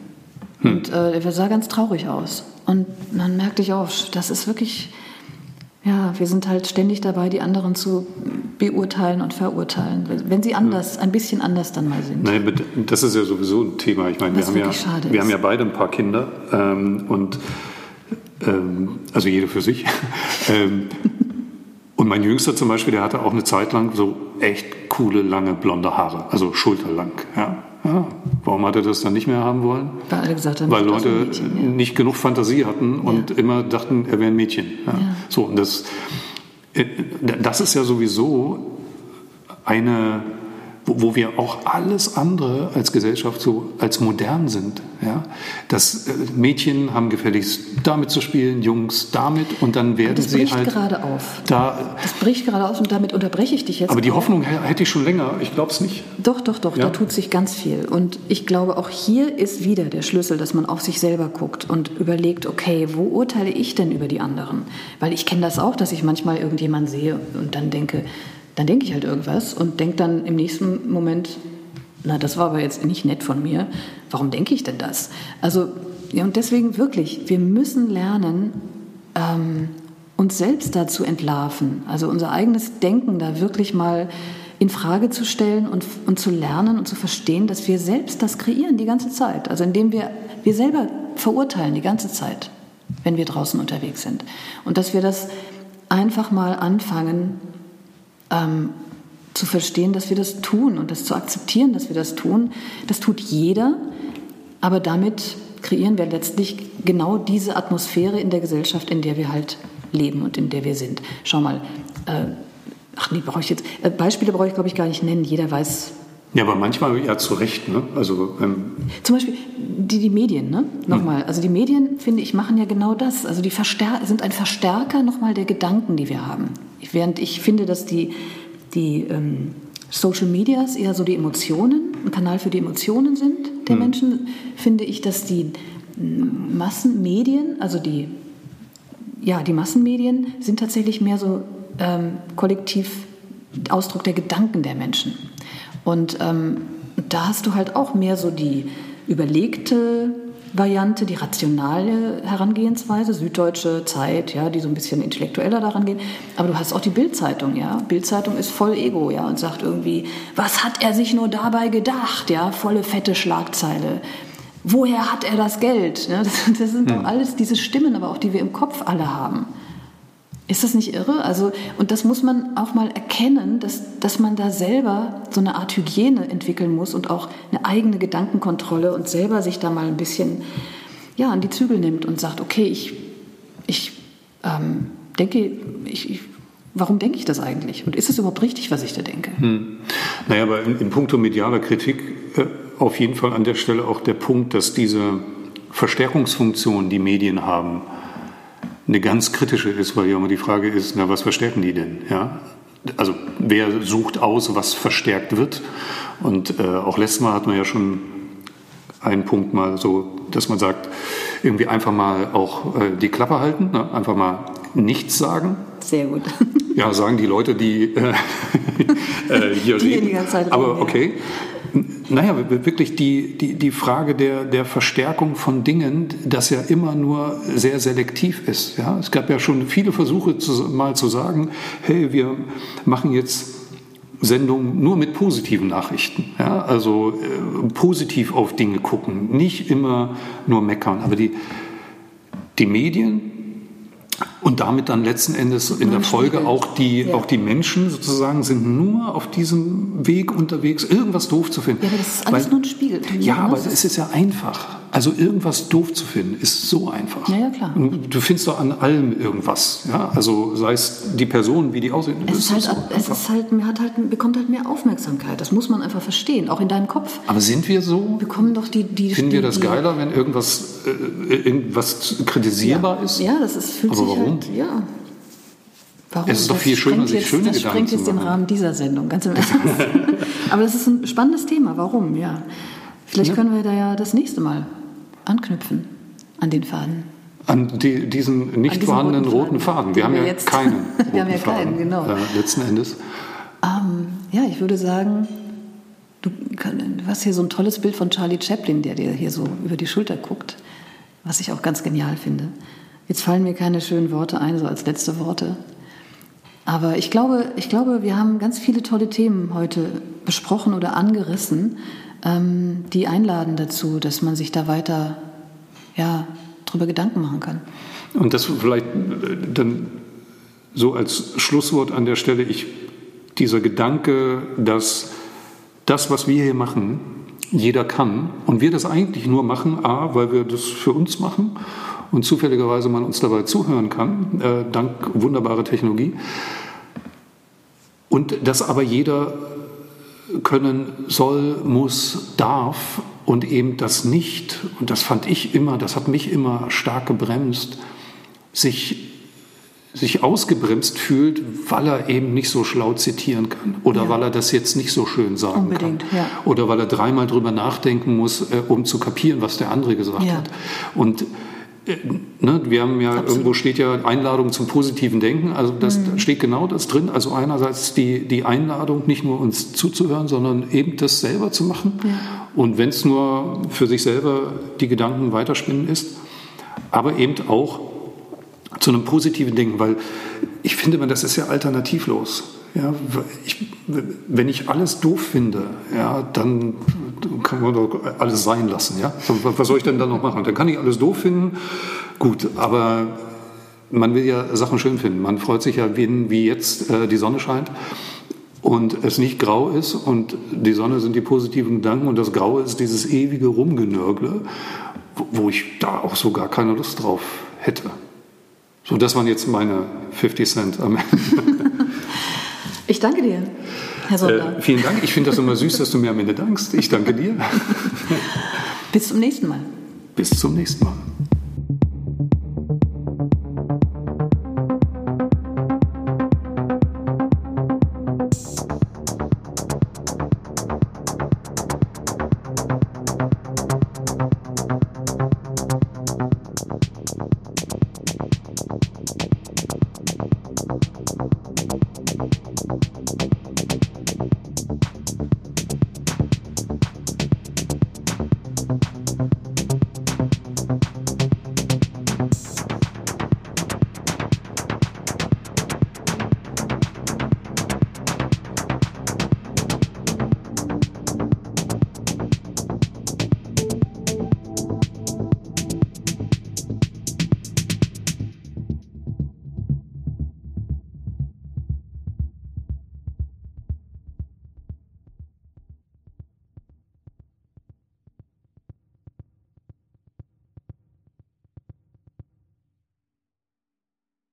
Hm. Und äh, er sah ganz traurig aus. Und dann merkte ich auch, das ist wirklich, ja, wir sind halt ständig dabei, die anderen zu beurteilen und verurteilen, wenn sie anders, ein bisschen anders dann mal sind. Nein, das ist ja sowieso ein Thema. Ich meine, wir, haben ja, wir haben ja beide ein paar Kinder ähm, und ähm, also jede für sich. ähm, und mein Jüngster zum Beispiel, der hatte auch eine Zeit lang so echt coole, lange blonde Haare, also schulterlang. Ja. Ja, warum hat er das dann nicht mehr haben wollen? Weil alle gesagt haben, Weil Leute Mädchen, ja. nicht genug Fantasie hatten und ja. immer dachten, er wäre ein Mädchen. So, und das, äh, das ist ja sowieso eine wo, wo wir auch alles andere als Gesellschaft so als modern sind. Ja? Das äh, Mädchen haben gefälligst damit zu spielen, Jungs damit und dann werden sie halt. Das bricht gerade auf. Da, das bricht gerade auf und damit unterbreche ich dich jetzt. Aber die Hoffnung hätte ich schon länger. Ich glaube es nicht. Doch, doch, doch. Ja? Da tut sich ganz viel. Und ich glaube, auch hier ist wieder der Schlüssel, dass man auf sich selber guckt und überlegt, okay, wo urteile ich denn über die anderen? Weil ich kenne das auch, dass ich manchmal irgendjemanden sehe und dann denke, dann denke ich halt irgendwas und denke dann im nächsten Moment, na, das war aber jetzt nicht nett von mir. Warum denke ich denn das? Also, ja, und deswegen wirklich, wir müssen lernen, ähm, uns selbst da zu entlarven, also unser eigenes Denken da wirklich mal in Frage zu stellen und, und zu lernen und zu verstehen, dass wir selbst das kreieren die ganze Zeit. Also indem wir, wir selber verurteilen die ganze Zeit, wenn wir draußen unterwegs sind. Und dass wir das einfach mal anfangen, ähm, zu verstehen, dass wir das tun und das zu akzeptieren, dass wir das tun. Das tut jeder, aber damit kreieren wir letztlich genau diese Atmosphäre in der Gesellschaft, in der wir halt leben und in der wir sind. Schau mal, äh, ach nee, brauche ich jetzt, äh, Beispiele brauche ich glaube ich gar nicht nennen, jeder weiß. Ja, aber manchmal ja zu Recht, ne? Also, ähm Zum Beispiel die, die Medien, ne? Nochmal. Hm. Also die Medien, finde ich, machen ja genau das. Also die Verstär sind ein Verstärker nochmal der Gedanken, die wir haben. Während ich finde, dass die die ähm, Social Medias eher so die Emotionen, ein Kanal für die Emotionen sind der mhm. Menschen, finde ich, dass die Massenmedien, also die, ja, die Massenmedien sind tatsächlich mehr so ähm, kollektiv Ausdruck der Gedanken der Menschen. Und ähm, da hast du halt auch mehr so die überlegte Variante, die rationale Herangehensweise, Süddeutsche Zeit, ja, die so ein bisschen intellektueller daran gehen. Aber du hast auch die Bildzeitung, ja. Bildzeitung ist voll Ego, ja, und sagt irgendwie, was hat er sich nur dabei gedacht, ja, volle fette Schlagzeile. Woher hat er das Geld? Ja, das, das, sind doch alles diese Stimmen, aber auch die wir im Kopf alle haben. Ist das nicht irre? Also, und das muss man auch mal erkennen, dass, dass man da selber so eine Art Hygiene entwickeln muss und auch eine eigene Gedankenkontrolle und selber sich da mal ein bisschen ja, an die Zügel nimmt und sagt, okay, ich, ich ähm, denke, ich, ich Warum denke ich das eigentlich? Und ist es überhaupt richtig, was ich da denke? Hm. Naja, aber in, in puncto medialer Kritik äh, auf jeden Fall an der Stelle auch der Punkt, dass diese Verstärkungsfunktion, die Medien haben, eine ganz kritische ist, weil ja immer die Frage ist, na, was verstärken die denn? Ja? Also wer sucht aus, was verstärkt wird? Und äh, auch letztes Mal hatten wir ja schon einen Punkt mal so, dass man sagt, irgendwie einfach mal auch äh, die Klappe halten, ne? einfach mal nichts sagen. Sehr gut. Ja, sagen die Leute, die äh, äh hier die reden. Die ganze Zeit Aber okay. Ja. Naja, wirklich die, die, die Frage der, der Verstärkung von Dingen, das ja immer nur sehr selektiv ist. Ja? Es gab ja schon viele Versuche, zu, mal zu sagen, hey, wir machen jetzt Sendungen nur mit positiven Nachrichten. Ja? Also äh, positiv auf Dinge gucken, nicht immer nur meckern. Aber die, die Medien und damit dann letzten Endes in der Folge auch die, ja. auch die Menschen sozusagen sind nur auf diesem Weg unterwegs, irgendwas doof zu finden. Ja, aber das ist alles Weil, nur ein Spiegel. Ja, aber es ist ja einfach. Also irgendwas doof zu finden, ist so einfach. Ja, ja, klar. Du findest doch an allem irgendwas. Ja? Also sei es die Person, wie die aussehen. Es, ist halt, so es ist halt, hat halt, bekommt halt mehr Aufmerksamkeit. Das muss man einfach verstehen, auch in deinem Kopf. Aber sind wir so? Bekommen doch die, die Finden die, wir das geiler, wenn irgendwas, äh, irgendwas kritisierbar ja, ist? Ja, das ist, fühlt Aber sich warum? halt, ja. Warum? Es ist doch Das viel schöner, sprengt sich jetzt, schöne Das Gedanken sprengt zu jetzt den machen. Rahmen dieser Sendung, ganz im Ernst. Aber das ist ein spannendes Thema. Warum? Ja. Vielleicht können wir da ja das nächste Mal anknüpfen an den Faden. An die, diesen nicht diesen vorhandenen roten roten Faden, Faden. den Wir haben ja jetzt- keinen roten Wir haben ja keinen, Faden, genau. äh, letzten Endes. Ähm, ja, ich würde sagen, du, du hast hier so ein tolles Bild von Charlie Chaplin, der dir hier so über die Schulter guckt, was ich auch ganz genial finde. Jetzt fallen mir keine schönen Worte ein, so als letzte Worte. Aber ich glaube, ich glaube, wir haben ganz viele tolle Themen heute besprochen oder angerissen, ähm, die einladen dazu, dass man sich da weiter ja, drüber Gedanken machen kann. Und das vielleicht äh, dann so als Schlusswort an der Stelle, ich, dieser Gedanke, dass das, was wir hier machen, jeder kann und wir das eigentlich nur machen, a, weil wir das für uns machen und zufälligerweise man uns dabei zuhören kann, äh, dank wunderbarer Technologie. Und dass aber jeder können soll, muss, darf und eben das nicht, und das fand ich immer, das hat mich immer stark gebremst, sich, sich ausgebremst fühlt, weil er eben nicht so schlau zitieren kann oder Ja. weil er das jetzt nicht so schön sagen Unbedingt, kann ja. oder weil er dreimal drüber nachdenken muss, äh, um zu kapieren, was der andere gesagt Ja. hat. Und ne, wir haben ja, Absolut. irgendwo steht ja Einladung zum positiven Denken, also das Mhm. da steht genau das drin. Also einerseits die, die Einladung, nicht nur uns zuzuhören, sondern eben das selber zu machen. Und wenn es nur für sich selber die Gedanken weiterspinnen ist, aber eben auch zu einem positiven Denken, weil ich finde, man, das ist ja alternativlos. Ja, ich, wenn ich alles doof finde, ja, dann kann man doch alles sein lassen. Ja? Was soll ich denn dann noch machen? Dann kann ich alles doof finden. Gut, aber man will ja Sachen schön finden. Man freut sich ja, wie, wie jetzt äh, die Sonne scheint und es nicht grau ist und die Sonne sind die positiven Gedanken und das Graue ist dieses ewige Rumgenörgle, wo ich da auch so gar keine Lust drauf hätte. So, das waren jetzt meine 50 Cent am Ende. Ich danke dir, Herr Sonder. Äh, vielen Dank. Ich finde das immer süß, dass du mir am Ende dankst. Ich danke dir. Bis zum nächsten Mal. Bis zum nächsten Mal.